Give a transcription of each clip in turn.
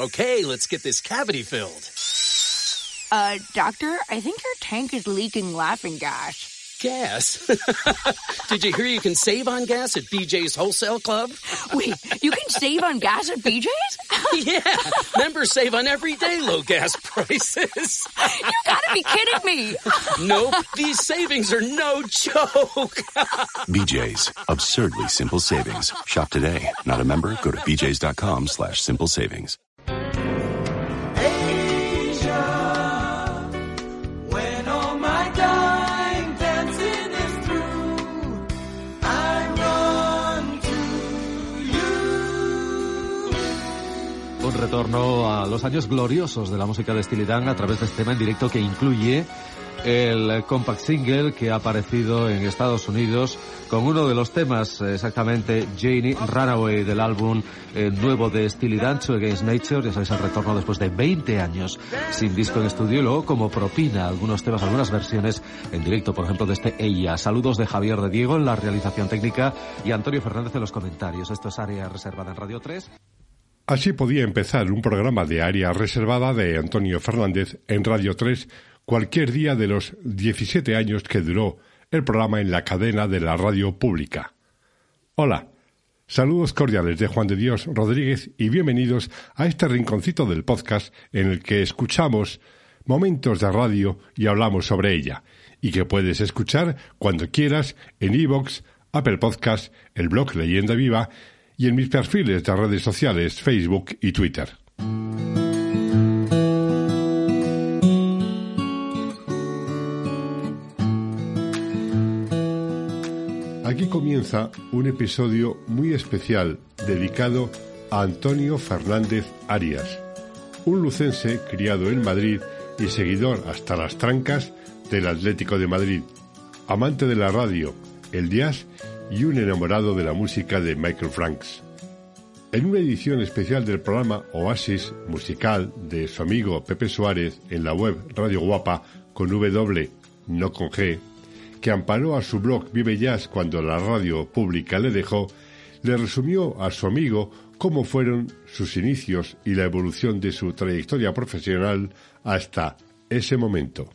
Okay, let's get this cavity filled. Uh, doctor, I think your tank is leaking laughing gas. Gas? Did you hear you can save on gas at BJ's Wholesale Club? Wait, you can save on gas at BJ's? yeah, members save on everyday low gas prices. you gotta be kidding me. nope, these savings are no joke. BJ's, absurdly simple savings. Shop today. Not a member? Go to bjs.com slash simple savings. Retorno a los años gloriosos de la música de Steely Dan a través de este tema en directo que incluye el compact single que ha aparecido en Estados Unidos con uno de los temas exactamente Janie Runaway del álbum eh, nuevo de Steely Dan To Against Nature ya sabéis el retorno después de 20 años sin disco en estudio y luego como propina algunos temas algunas versiones en directo por ejemplo de este Ella. Saludos de Javier de Diego en la realización técnica y Antonio Fernández en los comentarios. Esto es área reservada en Radio 3 Así podía empezar un programa de área reservada de Antonio Fernández en Radio 3 cualquier día de los 17 años que duró el programa en la cadena de la radio pública. Hola, saludos cordiales de Juan de Dios Rodríguez y bienvenidos a este rinconcito del podcast en el que escuchamos momentos de radio y hablamos sobre ella, y que puedes escuchar cuando quieras en iVoox, Apple Podcast, el blog Leyenda Viva y en mis perfiles de redes sociales Facebook y Twitter. Aquí comienza un episodio muy especial dedicado a Antonio Fernández Arias, un lucense criado en Madrid y seguidor hasta las trancas del Atlético de Madrid, amante de la radio, el jazz y un enamorado de la música de Michael Franks. En una edición especial del programa Oasis musical de su amigo Pepe Suárez en la web Radio Guapa con W, no con G, que amparó a su blog Vive Jazz cuando la radio pública le dejó, le resumió a su amigo cómo fueron sus inicios y la evolución de su trayectoria profesional hasta ese momento.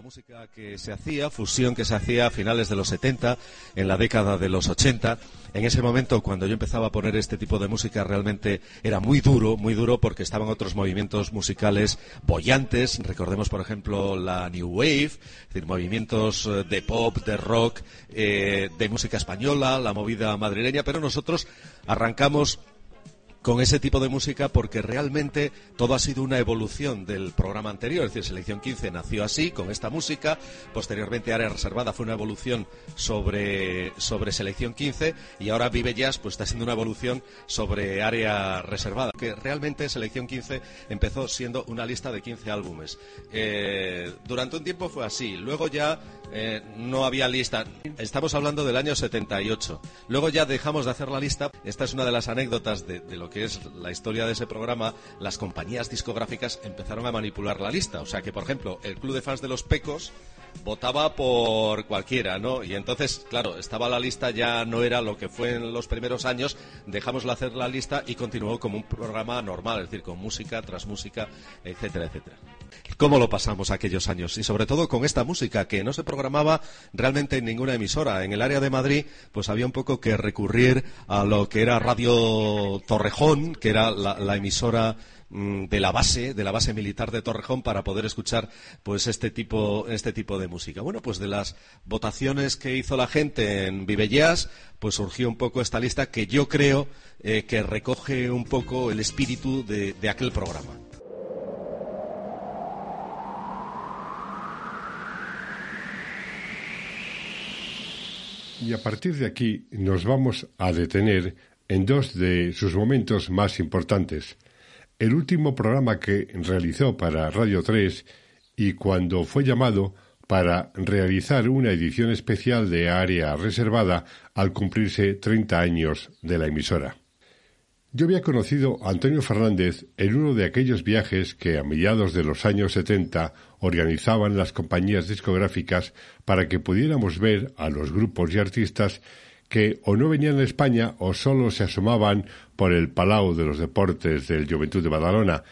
la música que se hacía, fusión que se hacía a finales de los 70, en la década de los 80. En ese momento, cuando yo empezaba a poner este tipo de música, realmente era muy duro, muy duro porque estaban otros movimientos musicales bollantes. Recordemos, por ejemplo, la New Wave, es decir, movimientos eh, de pop, de rock, eh, de música española, la movida madrileña, pero nosotros arrancamos con ese tipo de música porque realmente todo ha sido una evolución del programa anterior. Es decir, Selección 15 nació así, con esta música. Posteriormente, Área Reservada fue una evolución sobre, sobre Selección 15 y ahora Vive Jazz pues está siendo una evolución sobre Área Reservada. Que realmente Selección 15 empezó siendo una lista de 15 álbumes. Eh, durante un tiempo fue así. Luego ya eh, no había lista. Estamos hablando del año 78. Luego ya dejamos de hacer la lista. Esta es una de las anécdotas de, de lo que es la historia de ese programa. Las compañías discográficas empezaron a manipular la lista. O sea que, por ejemplo, el club de fans de los Pecos votaba por cualquiera, ¿no? Y entonces, claro, estaba la lista, ya no era lo que fue en los primeros años, dejamos de hacer la lista y continuó como un programa normal, es decir, con música tras música, etcétera, etcétera. ¿Cómo lo pasamos aquellos años? Y sobre todo con esta música que no se programaba realmente en ninguna emisora. En el área de Madrid, pues había un poco que recurrir a lo que era Radio Torrejón, que era la, emisora mm, de la base, de la base militar de Torrejón para poder escuchar pues este tipo, este tipo de música. Bueno, pues de las votaciones que hizo la gente en Vive Jazz, pues surgió un poco esta lista que yo creo eh, que recoge un poco el espíritu de aquel programa. Y a partir de aquí nos vamos a detener en dos de sus momentos más importantes. El último programa que realizó para Radio 3 y cuando fue llamado para realizar una edición especial de área reservada al cumplirse 30 años de la emisora. Yo había conocido a Antonio Fernández en uno de aquellos viajes que a mediados de los años 70 organizaban las compañías discográficas para que pudiéramos ver a los grupos y artistas que o no venían a España o solo se asomaban por el Palau de los Deportes del Juventud de Badalona.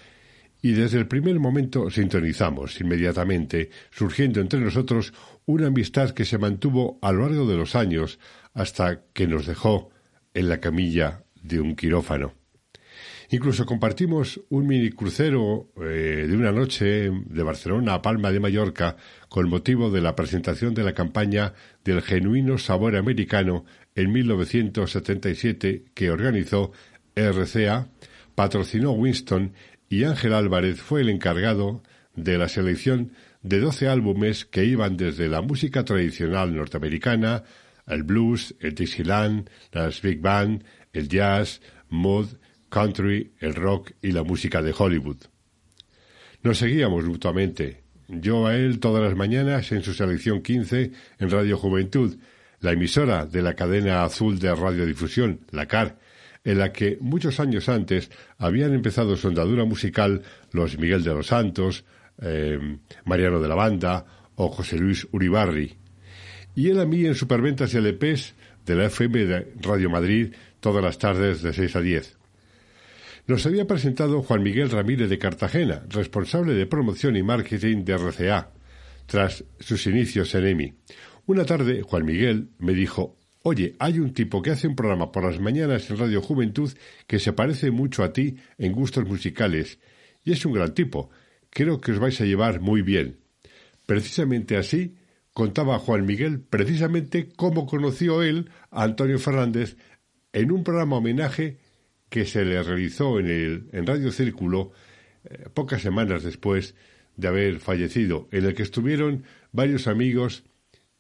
Y desde el primer momento sintonizamos inmediatamente, surgiendo entre nosotros una amistad que se mantuvo a lo largo de los años hasta que nos dejó en la camilla de un quirófano. Incluso compartimos un mini crucero eh, de una noche de Barcelona a Palma de Mallorca con motivo de la presentación de la campaña del genuino sabor americano en 1977 que organizó RCA, patrocinó Winston y Ángel Álvarez fue el encargado de la selección de doce álbumes que iban desde la música tradicional norteamericana, el blues, el Dixieland, las big band, el jazz, mod, country, el rock y la música de Hollywood. Nos seguíamos mutuamente, yo a él todas las mañanas en su selección 15 en Radio Juventud, la emisora de la cadena azul de radiodifusión, la CAR, en la que muchos años antes habían empezado su andadura musical los Miguel de los Santos, eh, Mariano de la Banda o José Luis Uribarri. Y él a mí en superventas y LPs de la FM de Radio Madrid todas las tardes de 6 a 10. Nos había presentado Juan Miguel Ramírez de Cartagena, responsable de promoción y marketing de RCA, tras sus inicios en EMI. Una tarde, Juan Miguel me dijo, Oye, hay un tipo que hace un programa por las mañanas en Radio Juventud que se parece mucho a ti en gustos musicales, y es un gran tipo. Creo que os vais a llevar muy bien. Precisamente así contaba Juan Miguel precisamente cómo conoció él a Antonio Fernández en un programa homenaje que se le realizó en, el, en Radio Círculo eh, pocas semanas después de haber fallecido, en el que estuvieron varios amigos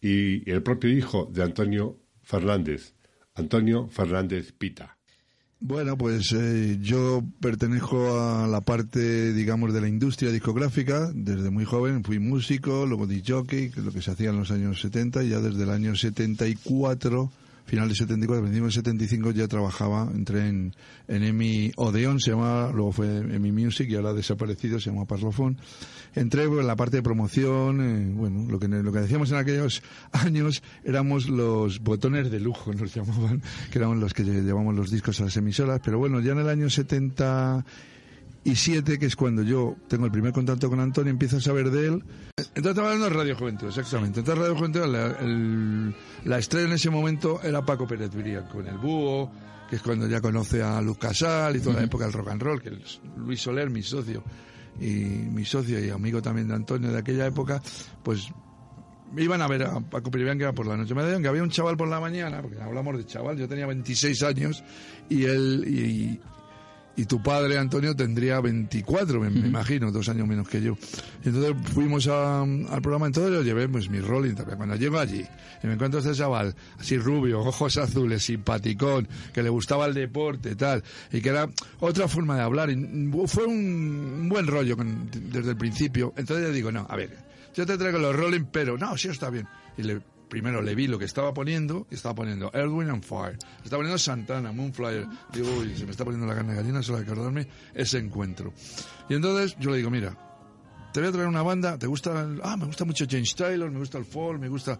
y el propio hijo de Antonio Fernández, Antonio Fernández Pita. Bueno, pues eh, yo pertenezco a la parte, digamos, de la industria discográfica. Desde muy joven fui músico, luego disc jockey, que lo que se hacía en los años 70, y ya desde el año 74 final de 74, principio de 75 ya trabajaba, entré en, en EMI Odeon, se llamaba, luego fue EMI Music y ahora desaparecido, se llama Parlophone. Entré en la parte de promoción, eh, bueno, lo que, lo que decíamos en aquellos años éramos los botones de lujo, nos llamaban, que éramos los que llevamos los discos a las emisoras, pero bueno, ya en el año 70 y siete, que es cuando yo tengo el primer contacto con Antonio, empiezo a saber de él. Entonces estaba hablando de Radio Juventud, exactamente. Entonces Radio Juventud, la, la estrella en ese momento era Paco Pérez Viría, con el búho, que es cuando ya conoce a Luz Casal y toda la época del rock and roll, que es Luis Soler, mi socio, y mi socio y amigo también de Antonio de aquella época, pues iban a ver a Paco Pérez que era por la noche. Me dijeron que había un chaval por la mañana, porque hablamos de chaval, yo tenía 26 años, y él, y, y tu padre, Antonio, tendría 24, me, imagino, dos años menos que yo. Y entonces fuimos al programa, entonces lo llevé, pues mi rolling también. Cuando llego allí y me encuentro a este chaval, así rubio, ojos azules, simpaticón, que le gustaba el deporte, tal, y que era otra forma de hablar. Y fue un, buen rollo desde el principio. Entonces yo digo, no, a ver, yo te traigo los rolling, pero no, sí está bien. Y le primero le vi lo que estaba poniendo, estaba poniendo Earth, and Fire, estaba poniendo Santana, Moonflyer, digo, uy, se me está poniendo la carne de gallina solo acordarme ese encuentro. Y entonces yo le digo, mira, te voy a traer una banda, ¿te gusta? ah, me gusta mucho James Taylor, me gusta el folk, me gusta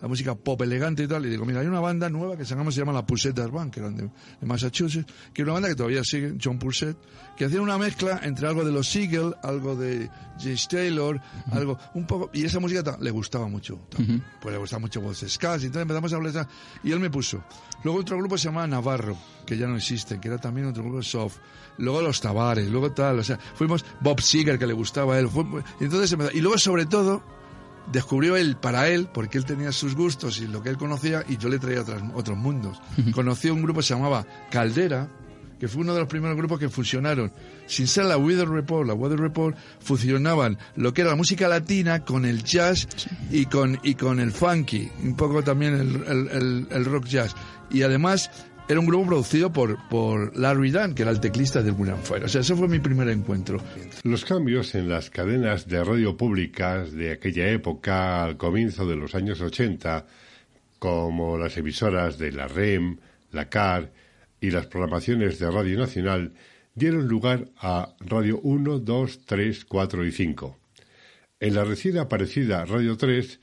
la música pop elegante y tal. Y digo, mira, hay una banda nueva que se llama, se llama la Pulsette Band, que eran de, Massachusetts, que es una banda que todavía sigue, John Pulsette, que hacía una mezcla entre algo de los Seagull, algo de James Taylor, algo, un poco, y esa música le gustaba mucho. Pues le gustaba mucho Voz Scars, y entonces empezamos a hablar, y él me puso. Luego otro grupo se llamaba Navarro, que ya no existe, que era también otro grupo soft luego los Tavares, luego tal, o sea, fuimos Bob Seger que le gustaba a él, entonces y luego sobre todo descubrió él para él, porque él tenía sus gustos y lo que él conocía, y yo le traía otros, otros mundos. Conoció un grupo que se llamaba Caldera, que fue uno de los primeros grupos que fusionaron, sin ser la Weather Report, la Weather Report, fusionaban lo que era la música latina con el jazz y con, y con el funky, un poco también el, el rock jazz. Y además era un grupo producido por, por Larry Dunn, que era el teclista del William Fire. O sea, ese fue mi primer encuentro. Los cambios en las cadenas de radio públicas de aquella época, al comienzo de los años 80, como las emisoras de la REM, la CAR, y las programaciones de Radio Nacional dieron lugar a Radio 1, 2, 3, 4 y 5. En la recién aparecida Radio 3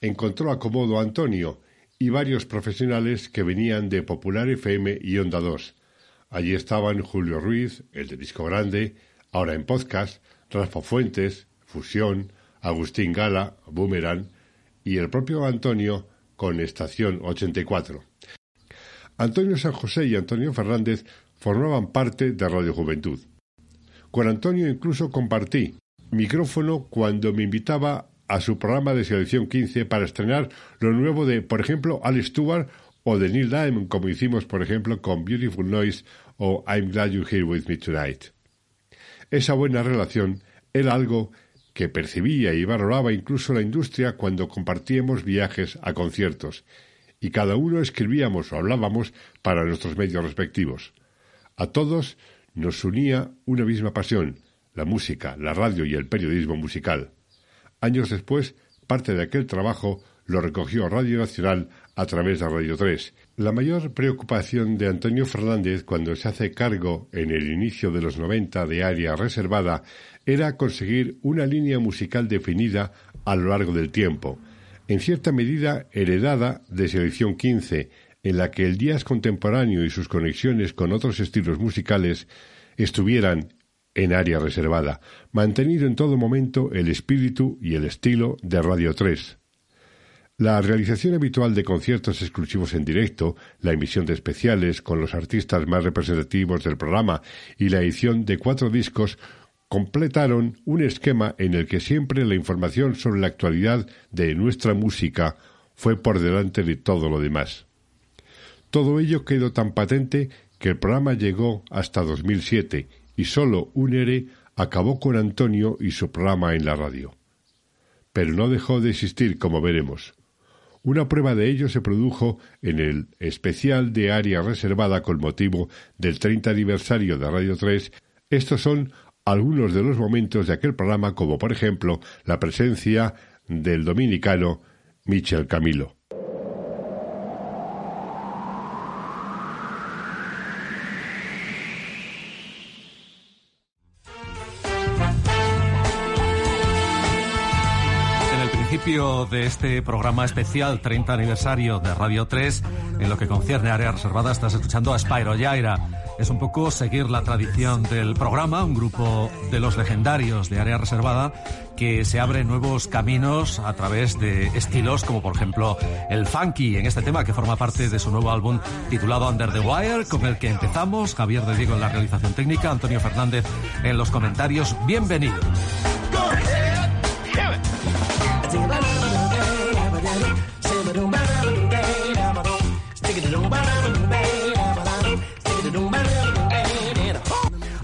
encontró acomodo Antonio y varios profesionales que venían de Popular FM y Onda 2. Allí estaban Julio Ruiz, el de Disco Grande, ahora en podcast, Rafa Fuentes, Fusión, Agustín Gala, Boomerang y el propio Antonio con Estación 84. Antonio San José y Antonio Fernández formaban parte de Radio Juventud. Con Antonio incluso compartí micrófono cuando me invitaba a su programa de selección 15 para estrenar lo nuevo de, por ejemplo, Al Stewart o de Neil Diamond, como hicimos, por ejemplo, con Beautiful Noise o I'm Glad You're Here With Me Tonight. Esa buena relación era algo que percibía y valoraba incluso la industria cuando compartíamos viajes a conciertos, y cada uno escribíamos o hablábamos para nuestros medios respectivos. A todos nos unía una misma pasión, la música, la radio y el periodismo musical. Años después, parte de aquel trabajo lo recogió Radio Nacional a través de Radio 3. La mayor preocupación de Antonio Fernández cuando se hace cargo en el inicio de los 90 de área reservada era conseguir una línea musical definida a lo largo del tiempo, en cierta medida heredada de Selección 15, en la que el jazz contemporáneo y sus conexiones con otros estilos musicales estuvieran en área reservada, mantenido en todo momento el espíritu y el estilo de Radio 3. La realización habitual de conciertos exclusivos en directo, la emisión de especiales con los artistas más representativos del programa y la edición de cuatro discos completaron un esquema en el que siempre la información sobre la actualidad de nuestra música fue por delante de todo lo demás. Todo ello quedó tan patente que el programa llegó hasta 2007 y solo un ERE acabó con Antonio y su programa en la radio. Pero no dejó de existir, como veremos. Una prueba de ello se produjo en el especial de área reservada con motivo del 30 aniversario de Radio 3. Estos son algunos de los momentos de aquel programa, como por ejemplo la presencia del dominicano Michel Camilo. De este programa especial 30 aniversario de Radio 3, en lo que concierne a área reservada, estás escuchando a Spyro Yaira. Es un poco seguir la tradición del programa, un grupo de los legendarios de área reservada que se abre nuevos caminos a través de estilos como por ejemplo el funky en este tema que forma parte de su nuevo álbum titulado Under the Wire con el que empezamos. Javier de Diego en la realización técnica, Antonio Fernández en los comentarios. Bienvenidos.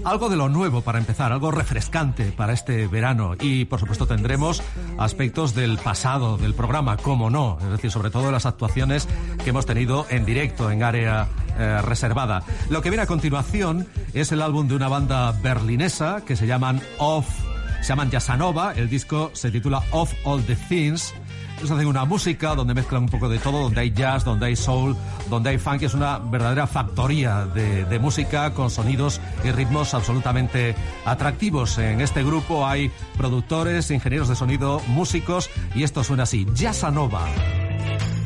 Algo de lo nuevo para empezar, algo refrescante para este verano. Y por supuesto tendremos aspectos del pasado del programa, como no, es decir, sobre todo las actuaciones que hemos tenido en directo en área eh, reservada. Lo que viene a continuación es el álbum de una banda berlinesa que se llaman Off, se llaman Yasanova, el disco se titula Off All the Things ellos hacen una música donde mezclan un poco de todo, donde hay jazz, donde hay soul, donde hay funk. Es una verdadera factoría de, música con sonidos y ritmos absolutamente atractivos. En este grupo hay productores, ingenieros de sonido, músicos y esto suena así. Jazzanova. Desde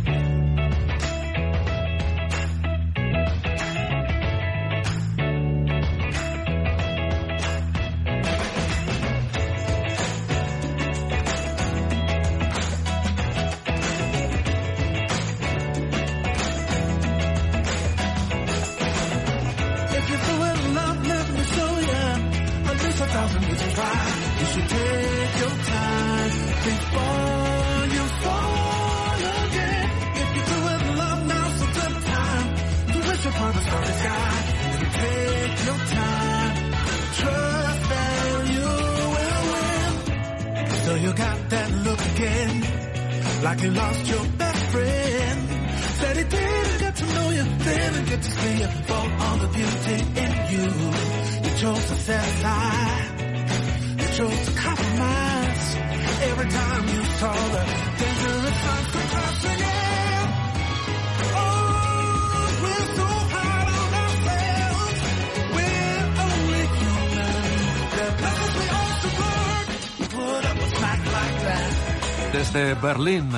lost Berlín,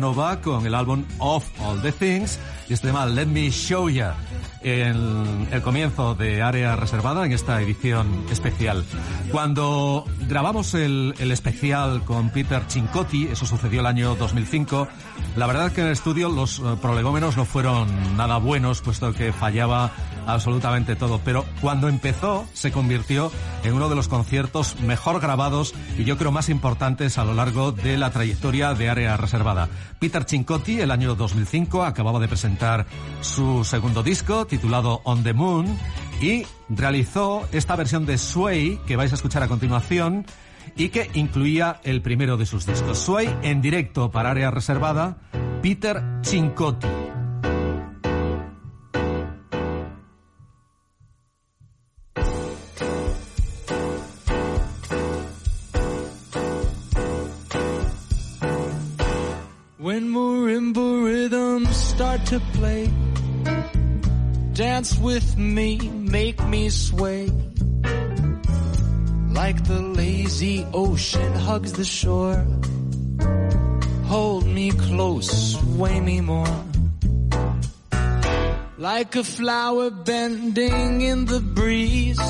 Nova con el álbum Of All the Things y este tema Let Me Show Ya en el comienzo de Área Reservada en esta edición especial. Cuando grabamos el, el especial con Peter Cincotti, eso sucedió el año 2005, la verdad que en el estudio los eh, prolegómenos no fueron nada buenos, puesto que fallaba absolutamente todo. Pero cuando empezó, se convirtió en uno de los conciertos mejor grabados y yo creo más importantes a lo largo de la trayectoria de Área Reservada. Peter Cincotti, el año 2005, acababa de presentar su segundo disco, titulado On the Moon, y realizó esta versión de Sway, que vais a escuchar a continuación, y que incluía el primero de sus discos. Sway en directo para área reservada, Peter Cincotti. To play Dance with me, make me sway. Like the lazy ocean hugs the shore. Hold me close, sway me more. Like a flower bending in the breeze.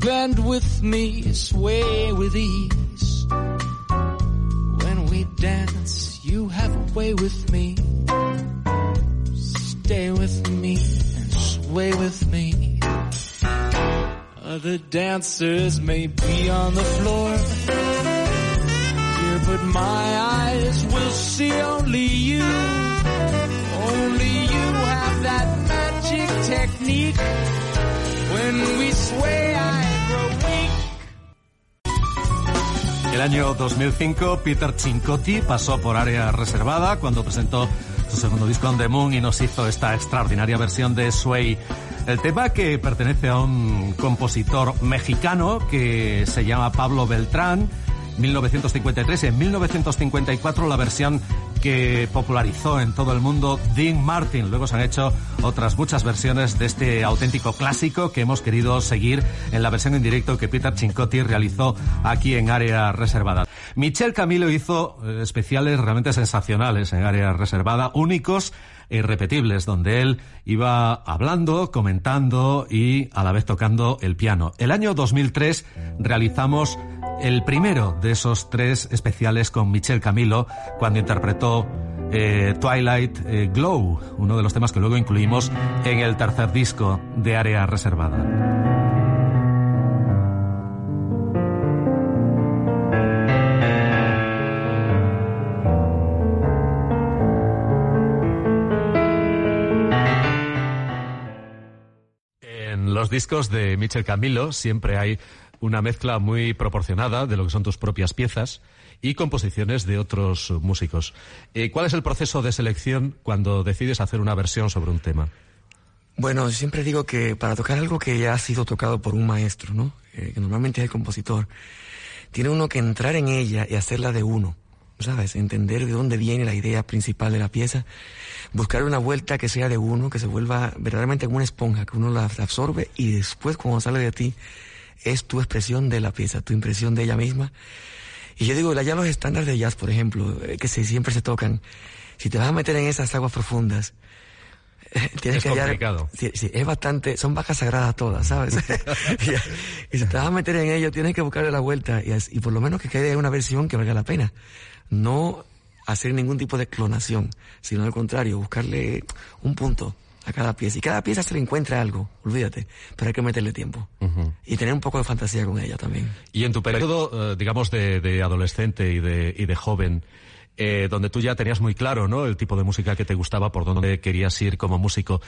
Bend with me, sway with ease. When we dance, you have a way with me stay with me and sway with me. Other dancers may be on the floor, dear, but my eyes will see only you. Only you have that magic technique. When we sway, I grow weak. El año 2005, Peter Cincotti pasó por área reservada cuando presentó su segundo disco On The Moon y nos hizo esta extraordinaria versión de Sway. El tema que pertenece a un compositor mexicano que se llama Pablo Beltrán, 1953. En 1954 la versión que popularizó en todo el mundo Dean Martin. Luego se han hecho otras muchas versiones de este auténtico clásico que hemos querido seguir en la versión en directo que Peter Cincotti realizó aquí en área reservada. Michel Camilo hizo eh, especiales realmente sensacionales en área reservada, únicos e irrepetibles, donde él iba hablando, comentando y a la vez tocando el piano. El año 2003 realizamos el primero de esos tres especiales con Michel Camilo cuando interpretó eh, Twilight eh, Glow, uno de los temas que luego incluimos en el tercer disco de Área Reservada. los discos de Michel Camilo siempre hay una mezcla muy proporcionada de lo que son tus propias piezas y composiciones de otros músicos. Eh, ¿Cuál es el proceso de selección cuando decides hacer una versión sobre un tema? Bueno, siempre digo que para tocar algo que ya ha sido tocado por un maestro, ¿no? Eh, que normalmente es el compositor, tiene uno que entrar en ella y hacerla de uno, ¿sabes? Entender de dónde viene la idea principal de la pieza buscar una vuelta que sea de uno, que se vuelva verdaderamente como una esponja, que uno la absorbe y después cuando sale de ti es tu expresión de la pieza, tu impresión de ella misma. Y yo digo, ya los estándares de jazz, por ejemplo, eh, que siempre se tocan, si te vas a meter en esas aguas profundas, tienes que complicado. sí, sí, es bastante, son vacas sagradas todas, ¿sabes? y, si te vas a meter en ello, tienes que buscarle la vuelta y, y por lo menos que quede una versión que valga la pena. No hacer ningún tipo de clonación, sino al contrario, buscarle un punto a cada pieza. Y cada pieza se le encuentra algo, olvídate, pero hay que meterle tiempo. Y tener un poco de fantasía con ella también. Y en tu periodo, eh, digamos, de, adolescente y de, y de joven, eh, donde tú ya tenías muy claro, ¿no? El tipo de música que te gustaba, por dónde querías ir como músico.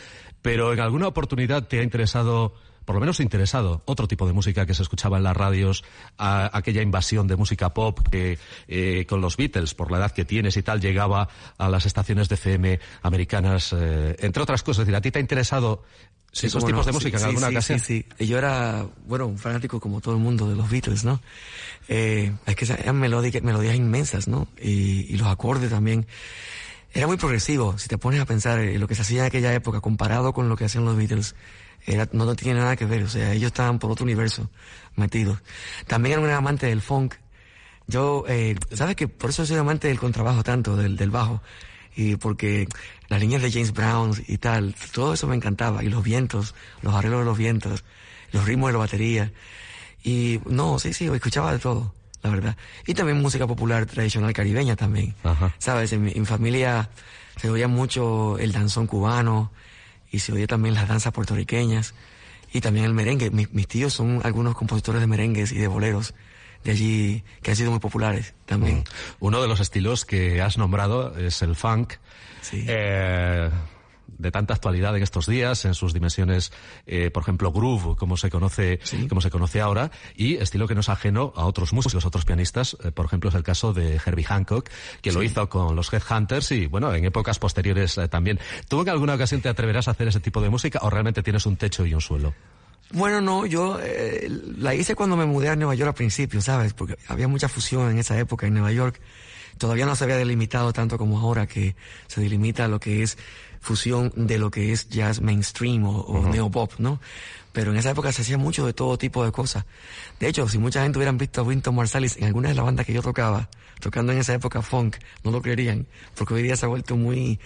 Pero en alguna oportunidad te ha interesado por lo menos interesado, otro tipo de música que se escuchaba en las radios, aquella invasión de música pop que eh, con los Beatles, por la edad que tienes y tal, llegaba a las estaciones de FM americanas, eh, entre otras cosas. Es decir, ¿a ti te ha interesado esos tipos de música en alguna ocasión? Sí, sí, Yo era, bueno, un fanático como todo el mundo de los Beatles, ¿no? Eh, es que eran melodías, melodías inmensas, ¿no? Y, y los acordes también era muy progresivo. Si te pones a pensar en lo que se hacía en aquella época comparado con lo que hacían los Beatles, no, tiene nada que ver, o sea, ellos estaban por otro universo metidos. También era un amante del funk, Yo, eh, ¿sabes que Por eso soy amante del contrabajo tanto, del, del bajo. Y porque las líneas de James Brown y tal, todo eso me encantaba. Y los vientos, los arreglos de los vientos, los ritmos de la batería. Y no, sí, sí, escuchaba de todo, la verdad. Y también música popular tradicional caribeña también. ¿Sabes? En mi, en mi familia se oía mucho el danzón cubano y se oía también las danzas puertorriqueñas y también el merengue. Mis, mis tíos son algunos compositores de merengues y de boleros de allí que han sido muy populares también. Uno de los estilos que has nombrado es el funk. Eh, de tanta actualidad en estos días, en sus dimensiones, eh, por ejemplo, groove, como se conoce, como se conoce ahora, y estilo que no es ajeno a otros músicos, otros pianistas. Eh, por ejemplo, es el caso de Herbie Hancock, que lo hizo con los Headhunters y, bueno, en épocas posteriores eh, también. ¿Tú en alguna ocasión te atreverás a hacer ese tipo de música o realmente tienes un techo y un suelo? Bueno, no, yo eh, la hice cuando me mudé a Nueva York al principio, ¿sabes? Porque había mucha fusión en esa época en Nueva York. Todavía no se había delimitado tanto como ahora, que se delimita lo que es fusión de lo que es jazz mainstream o, o neopop, ¿no? Pero en esa época se hacía mucho de todo tipo de cosas. De hecho, si mucha gente hubieran visto a Winton Marsalis en alguna de las bandas que yo tocaba, tocando en esa época funk, no lo creerían, porque hoy día se ha vuelto muy,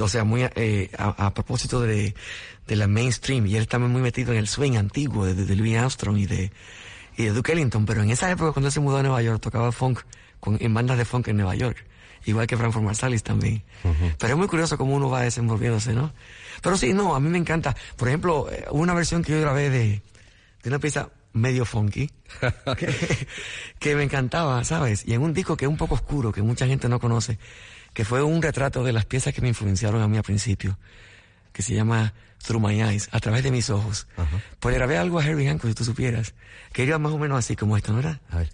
o sea, muy eh, a, a propósito de, de la mainstream, y él también muy metido en el swing antiguo de, de Louis Armstrong y de, y de Duke Ellington, pero en esa época cuando él se mudó a Nueva York tocaba funk con, en bandas de funk en Nueva York, igual que Frank Marsalis también. Pero es muy curioso cómo uno va desenvolviéndose, ¿no? Pero sí, no, a mí me encanta. Por ejemplo, eh, una versión que yo grabé de, de una pieza medio funky, que, que me encantaba, ¿sabes? Y en un disco que es un poco oscuro, que mucha gente no conoce, que fue un retrato de las piezas que me influenciaron a mí al principio, que se llama Through My Eyes, a través de mis ojos. Pues le grabé algo a Harry Hancock, si tú supieras, que iba más o menos así como esto, ¿no era? A ver.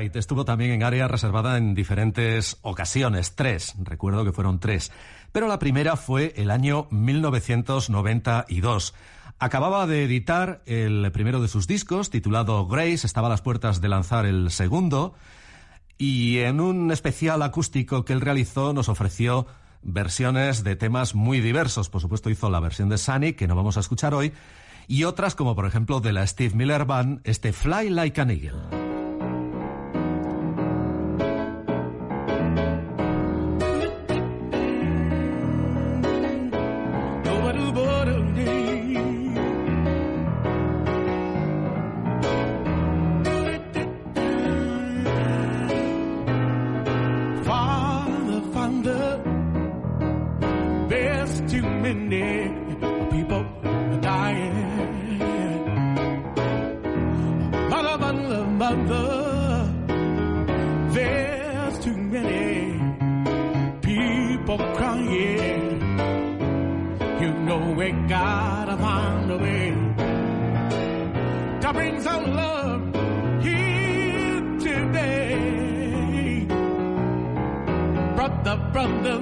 Estuvo también en área reservada en diferentes ocasiones, tres, recuerdo que fueron tres, pero la primera fue el año 1992. Acababa de editar el primero de sus discos, titulado Grace, estaba a las puertas de lanzar el segundo, y en un especial acústico que él realizó nos ofreció versiones de temas muy diversos. Por supuesto hizo la versión de Sunny, que no vamos a escuchar hoy, y otras como por ejemplo de la Steve Miller Band, este Fly Like an Eagle.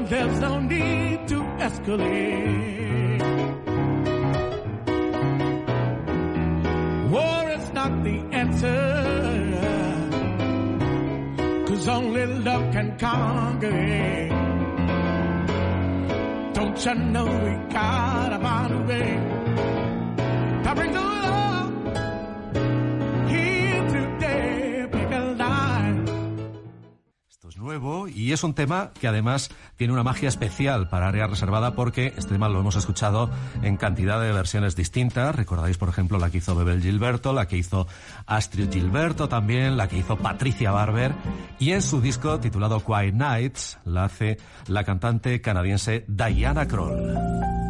There's no need to escalate. War is not the answer. Cause only love can conquer it. Don't you know we gotta find a way to bring the nuevo y es un tema que además tiene una magia especial para área reservada porque este tema lo hemos escuchado en cantidad de versiones distintas. Recordáis, por ejemplo, la que hizo Bebel Gilberto, la que hizo Astrid Gilberto también, la que hizo Patricia Barber y en su disco titulado Quiet Nights la hace la cantante canadiense Diana Kroll.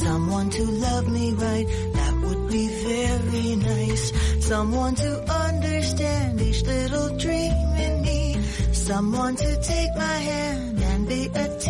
Someone to love me right, that would be very nice. Someone to understand each little dream in me. Someone to take my hand and be a team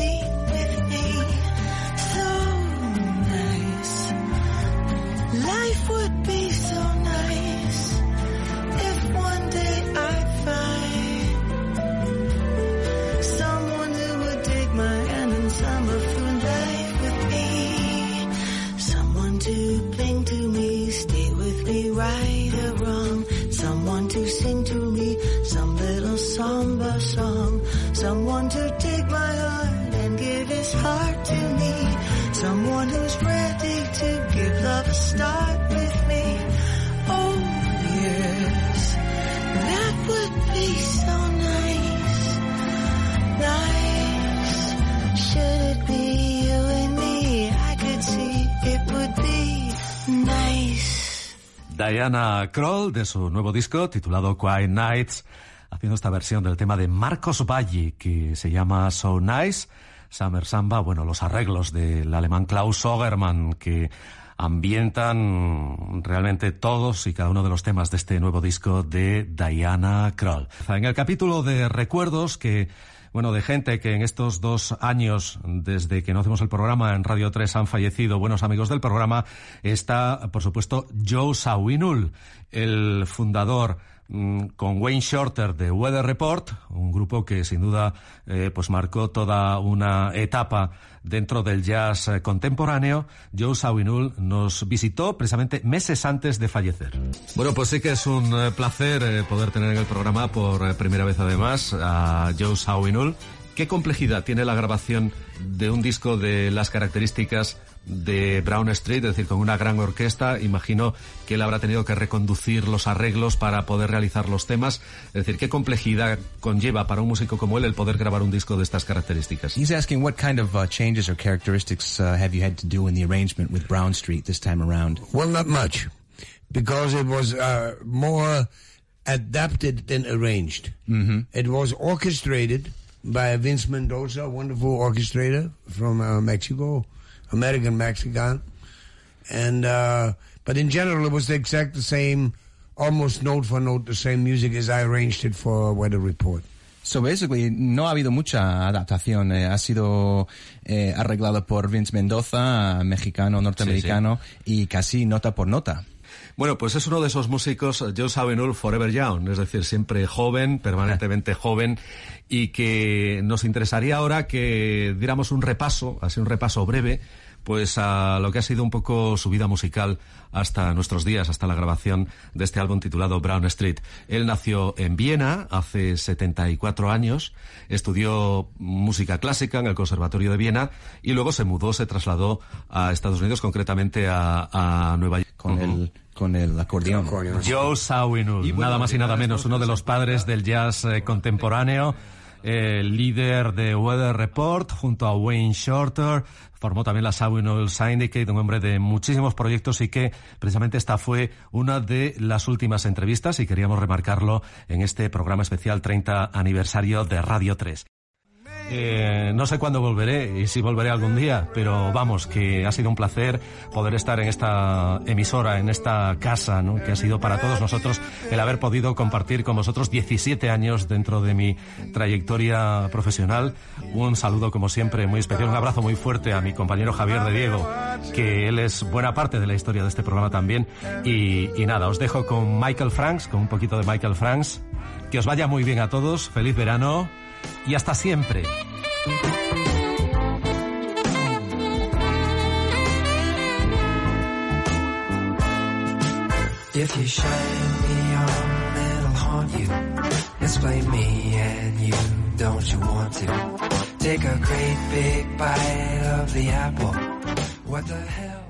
Diana Kroll, de su nuevo disco titulado Quiet Nights, haciendo esta versión del tema de Marcos Valle, que se llama So Nice, Summer Samba, bueno, los arreglos del alemán Klaus Sogerman, que ambientan realmente todos y cada uno de los temas de este nuevo disco de Diana Kroll. En el capítulo de recuerdos que bueno, de gente que en estos dos años, desde que no hacemos el programa en Radio 3, han fallecido buenos amigos del programa, está, por supuesto, Joe Sawinul, el fundador mm, con Wayne Shorter de Weather Report, un grupo que sin duda eh, pues marcó toda una etapa dentro del jazz eh, contemporáneo. Joe Sawinul nos visitó precisamente meses antes de fallecer. Bueno, pues sí que es un eh, placer eh, poder tener en el programa por primera vez además a Joe Sawinul. ¿Qué complejidad tiene la grabación de un disco de las características de Brown Street, es decir, con una gran orquesta? Imagino que él habrá tenido que reconducir los arreglos para poder realizar los temas. Es decir, ¿qué complejidad conlleva para un músico como él el poder grabar un disco de estas características? He's asking what kind of uh, changes or characteristics uh, have you had to do in the arrangement with Brown Street this time around? Well, not much, because it was uh, more adapted than arranged. Mm-hmm. It was orchestrated by Vince Mendoza, a wonderful orchestrator from uh, Mexico, American Mexican, and uh, but in general it was the exact the same, almost note for note the same music as I arranged it for Weather Report. So basically, no ha habido mucha adaptación. Eh, ha sido eh, arreglado por Vince Mendoza, mexicano, norteamericano, y casi nota por nota. Bueno, pues es uno de esos músicos, Joe Sawinul, forever young, es decir, siempre joven, permanentemente joven, y que nos interesaría ahora que diéramos un repaso, así un repaso breve, pues a lo que ha sido un poco su vida musical hasta nuestros días, hasta la grabación de este álbum titulado Brown Street. Él nació en Viena hace 74 años, estudió música clásica en el Conservatorio de Viena y luego se mudó, se trasladó a Estados Unidos, concretamente a, a Nueva York. Con el con el acordeón. Joe Sawinul, nada más y nada menos, uno de los padres del jazz eh, contemporáneo, eh, líder de Weather Report junto a Wayne Shorter, formó también la Sawinul Syndicate, un hombre de muchísimos proyectos y que precisamente esta fue una de las últimas entrevistas y queríamos remarcarlo en este programa especial 30 aniversario de Radio 3. Eh, no sé cuándo volveré y si volveré algún día, pero vamos, que ha sido un placer poder estar en esta emisora, en esta casa, ¿no? que ha sido para todos nosotros el haber podido compartir con vosotros 17 años dentro de mi trayectoria profesional. Un saludo, como siempre, muy especial, un abrazo muy fuerte a mi compañero Javier de Diego, que él es buena parte de la historia de este programa también. Y, y nada, os dejo con Michael Franks, con un poquito de Michael Franks. Que os vaya muy bien a todos, feliz verano y hasta siempre. If you shine me on, it'll haunt you. Me and you, don't you want to? Take a great big bite of the apple. What the hell?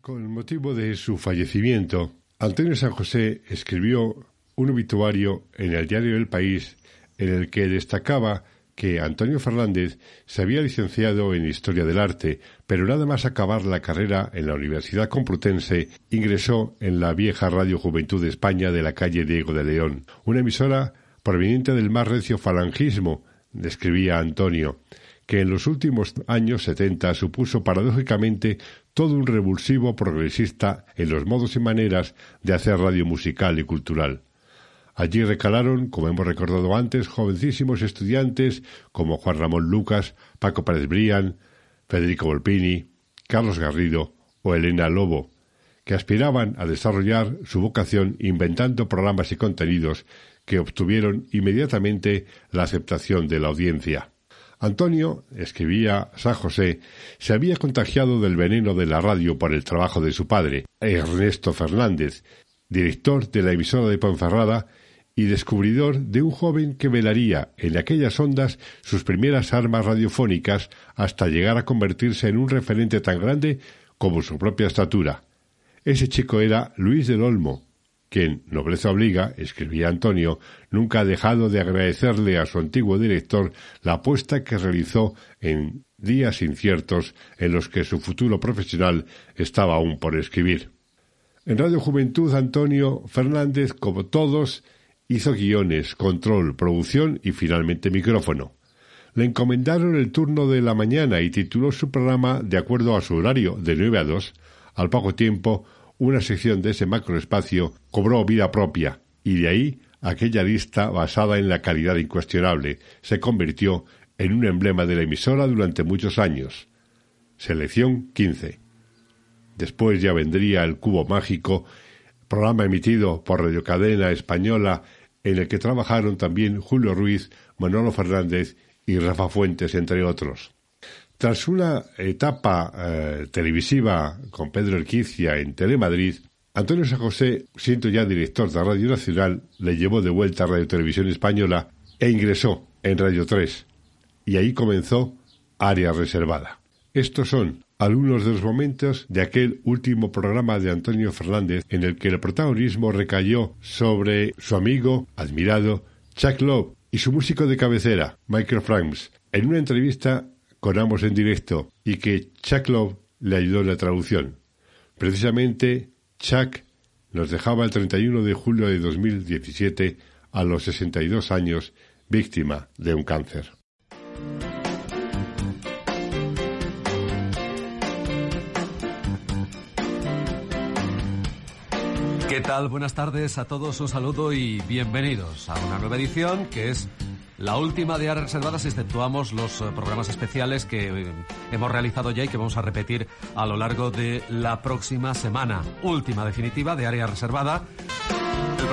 Con motivo de su fallecimiento, Antonio San José escribió un obituario en el diario El País en el que destacaba que Antonio Fernández se había licenciado en Historia del Arte, pero nada más acabar la carrera en la Universidad Complutense, ingresó en la vieja Radio Juventud de España de la calle Diego de León, una emisora proveniente del más recio falangismo describía Antonio, que en los últimos años 70 supuso paradójicamente todo un revulsivo progresista en los modos y maneras de hacer radio musical y cultural. Allí recalaron, como hemos recordado antes, jovencísimos estudiantes como Juan Ramón Lucas, Paco Pérez Brián, Federico Volpini, Carlos Garrido o Elena Lobo, que aspiraban a desarrollar su vocación inventando programas y contenidos que obtuvieron inmediatamente la aceptación de la audiencia. Antonio, escribía San José, se había contagiado del veneno de la radio por el trabajo de su padre, Ernesto Fernández, director de la emisora de Ponferrada y descubridor de un joven que velaría en aquellas ondas sus primeras armas radiofónicas hasta llegar a convertirse en un referente tan grande como su propia estatura. Ese chico era Luis del Olmo, quien, nobleza obliga, escribía Antonio, nunca ha dejado de agradecerle a su antiguo director la apuesta que realizó en días inciertos en los que su futuro profesional estaba aún por escribir. En Radio Juventud, Antonio Fernández, como todos, hizo guiones, control, producción y finalmente micrófono. Le encomendaron el turno de la mañana y tituló su programa de acuerdo a su horario, de nueve a dos. Al poco tiempo, una sección de ese macroespacio cobró vida propia, y de ahí aquella lista basada en la calidad incuestionable se convirtió en un emblema de la emisora durante muchos años. Selección 15. Después ya vendría el Cubo Mágico, programa emitido por Radio Cadena Española en el que trabajaron también Julio Ruiz, Manolo Fernández y Rafa Fuentes, entre otros. Tras una etapa eh, televisiva con Pedro Erquicia en Telemadrid, Antonio San José, siendo ya director de Radio Nacional, le llevó de vuelta a Radio Televisión Española e ingresó en Radio 3. Y ahí comenzó Área Reservada. Estos son algunos de los momentos de aquel último programa de Antonio Fernández en el que el protagonismo recayó sobre su amigo, admirado, Chuck Love y su músico de cabecera, Michael Franks, en una entrevista con ambos en directo y que Chuck Love le ayudó en la traducción. Precisamente, Chuck nos dejaba el 31 de julio de 2017 a los 62 años víctima de un cáncer. ¿Qué tal? Buenas tardes a todos, un saludo y bienvenidos a una nueva edición que es la última de áreas reservadas, exceptuamos los eh, programas especiales que eh, hemos realizado ya y que vamos a repetir a lo largo de la próxima semana. Última definitiva de área reservada.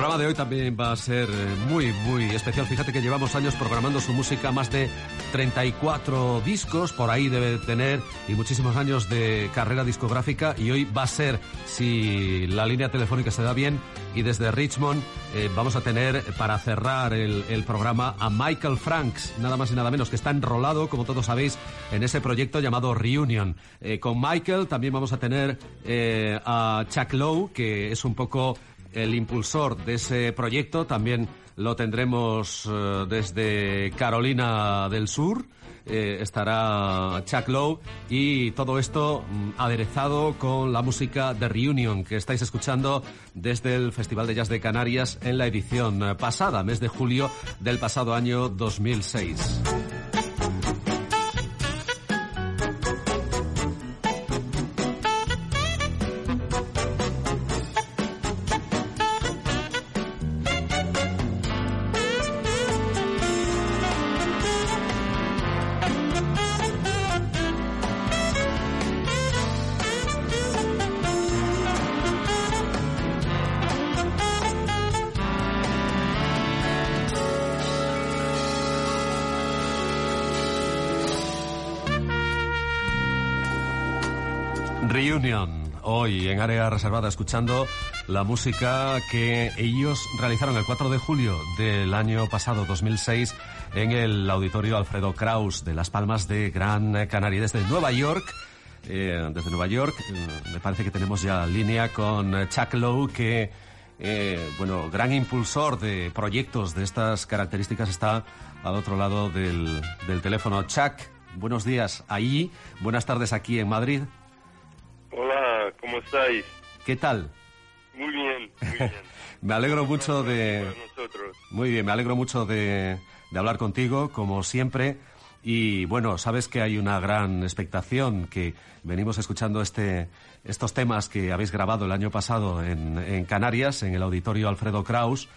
Programa de hoy también va a ser eh, muy, muy especial. Fíjate que llevamos años programando su música, más de 34 discos, por ahí debe tener, y muchísimos años de carrera discográfica. Y hoy va a ser, si la línea telefónica se da bien, y desde Richmond eh, vamos a tener para cerrar el, programa a Michael Franks, nada más y nada menos, que está enrolado, como todos sabéis, en ese proyecto llamado Reunion. Eh, con Michael también vamos a tener a Chuck Lowe, que es un poco el impulsor de ese proyecto. También lo tendremos eh, desde Carolina del Sur. Eh, estará Chuck Lowe y todo esto mm, aderezado con la música de Reunion que estáis escuchando desde el Festival de Jazz de Canarias en la edición eh, pasada, mes de julio del pasado año 2006. Hoy en área reservada escuchando la música que ellos realizaron el 4 de julio del año pasado, 2006, en el auditorio Alfredo Kraus de Las Palmas de Gran Canaria, desde Nueva York. Eh, desde Nueva York, eh, me parece que tenemos ya línea con Chuck Lowe, que, eh, bueno, gran impulsor de proyectos de estas características, está al otro lado del, del teléfono. Chuck, buenos días ahí, buenas tardes aquí en Madrid. Hola, ¿cómo estáis? ¿Qué tal? Muy bien, muy bien. me alegro mucho de... Nosotros. Muy bien, me alegro mucho de, de hablar contigo, como siempre. Y bueno, sabes que hay una gran expectación, que venimos escuchando este, estos temas que habéis grabado el año pasado en, en Canarias, en el auditorio Alfredo Kraus,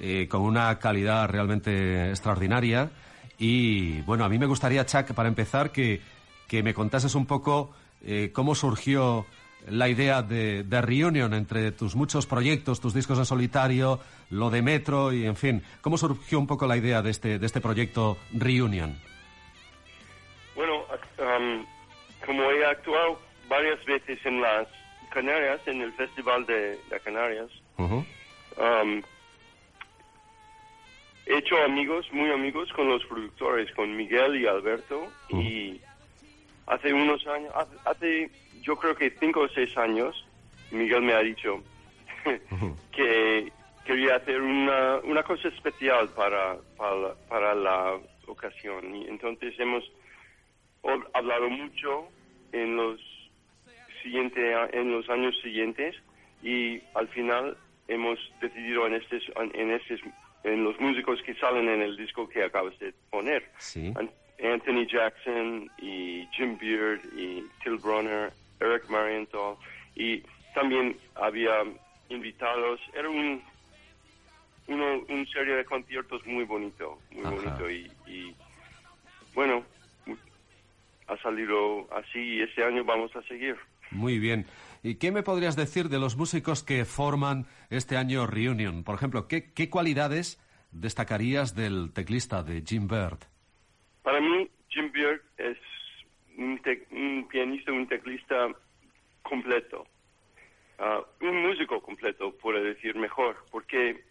eh, con una calidad realmente extraordinaria. Y bueno, a mí me gustaría, Chuck, para empezar, que, que me contases un poco eh, cómo surgió la idea de, de Reunion entre tus muchos proyectos, tus discos en solitario, lo de Metro y, en fin, cómo surgió un poco la idea de este, de este proyecto Reunion. Bueno, um, como he actuado varias veces en las Canarias, en el Festival de, de Canarias, um, he hecho amigos, muy amigos con los productores, con Miguel y Alberto, y hace unos años, hace, hace, yo creo que cinco o seis años, Miguel me ha dicho que quería hacer una, una cosa especial para, para, para la ocasión. Y entonces hemos hab- hablado mucho en los siguiente, en los años siguientes y al final hemos decidido en estos, en estos, en los músicos que salen en el disco que acabas de poner. Sí. An- Anthony Jackson y Jim Beard y Till Bronner, Eric Marienthal y también había invitados. Era un uno, un serie de conciertos muy bonito, muy Ajá. bonito y, y bueno, ha salido así y este año vamos a seguir. Muy bien. ¿Y qué me podrías decir de los músicos que forman este año Reunion? Por ejemplo, ¿qué, qué cualidades destacarías del teclista de Jim Bird? Para mí, Jim Beard es un, un pianista, un teclista completo. Ah, un músico completo, puedo decir mejor, porque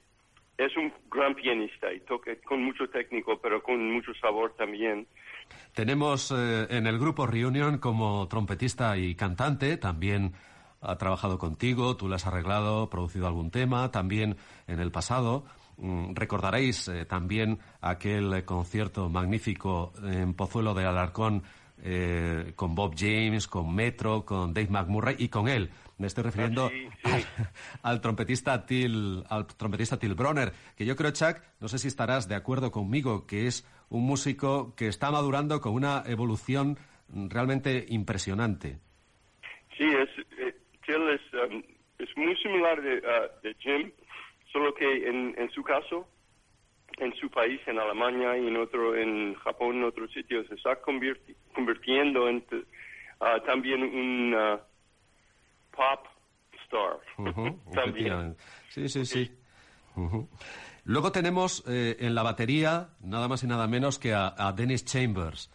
es un gran pianista y toca con mucho técnico, pero con mucho sabor también. Tenemos eh, en el grupo Reunion como trompetista y cantante, también ha trabajado contigo, tú le has arreglado, producido algún tema, también en el pasado. Mm, recordaréis eh, también aquel concierto magnífico en Pozuelo de Alarcón eh, con Bob James, con Metro, con Dave McMurray y con él. Me estoy refiriendo Al, al trompetista Till, al trompetista Till Bronner, que yo creo, Chuck, no sé si estarás de acuerdo conmigo, que es un músico que está madurando con una evolución realmente impresionante. Sí, es, eh, Till es, um, es muy similar de, ah, de Jim, solo que en, en su caso, en su país, en Alemania y en otro, en Japón, en otros sitios, se está convirti- convirtiendo en ah, también un ah, pop star. También. Sí, sí, sí. Luego tenemos eh, en la batería nada más y nada menos que a, a Dennis Chambers,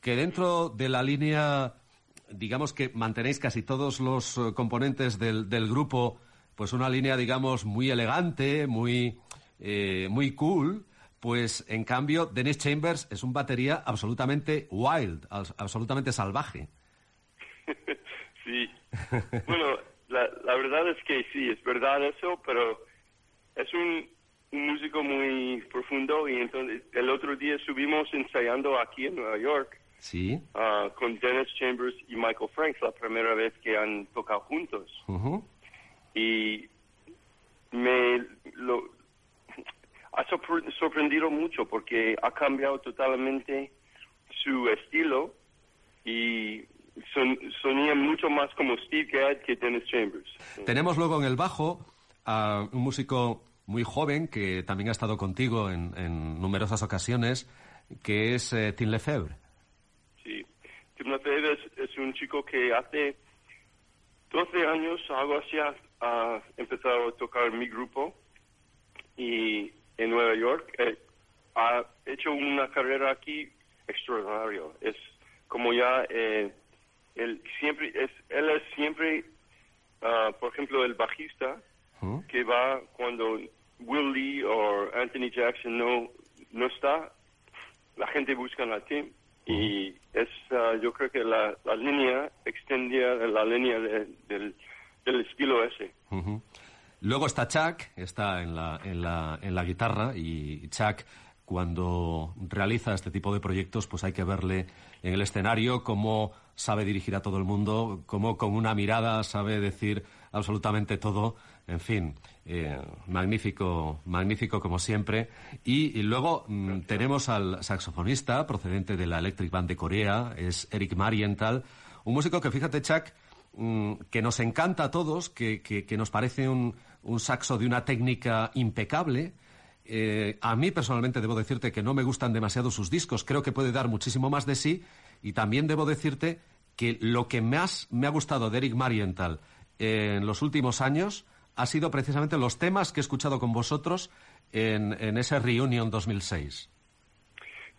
que dentro de la línea, digamos que mantenéis casi todos los eh, componentes del, del grupo, pues una línea, digamos, muy elegante, muy, eh, muy cool, pues en cambio Dennis Chambers es un batería absolutamente wild, abs- absolutamente salvaje. Sí. Bueno, la, la verdad es que sí, es verdad eso, pero es un, un músico muy profundo y entonces el otro día estuvimos ensayando aquí en Nueva York Sí. ah, con Dennis Chambers y Michael Franks, la primera vez que han tocado juntos. Ujú. Y me lo ha sorpre- sorprendido mucho porque ha cambiado totalmente su estilo y son, sonía mucho más como Steve Gadd que Dennis Chambers. Tenemos luego en el bajo a un músico muy joven que también ha estado contigo en, en numerosas ocasiones, que es eh, Tim Lefebvre. Sí. Tim Lefebvre es, es un chico que hace 12 años, algo así, ha, ha empezado a tocar mi grupo y en Nueva York eh, ha hecho una carrera aquí extraordinaria. Es como ya eh, él siempre es él es siempre, ah, por ejemplo, el bajista que va cuando Will Lee o Anthony Jackson no no está, la gente busca a Tim y es ah, yo creo que la, la línea extendía la línea de- del, del estilo ese. Luego está Chuck, está en la, en la, en la guitarra y Chuck cuando realiza este tipo de proyectos pues hay que verle en el escenario cómo sabe dirigir a todo el mundo, cómo con una mirada sabe decir absolutamente todo. En fin, eh, magnífico, magnífico como siempre. Y, y luego mm, tenemos al saxofonista procedente de la Electric Band de Corea, es Eric Marienthal, un músico que, fíjate, Chuck, mm, que nos encanta a todos, que, que- que nos parece un, un saxo de una técnica impecable. Eh, a mí personalmente debo decirte que no me gustan demasiado sus discos, creo que puede dar muchísimo más de sí y también debo decirte que lo que más me ha gustado de Eric Marienthal en los últimos años ha sido precisamente los temas que he escuchado con vosotros en, en ese Reunion 2006.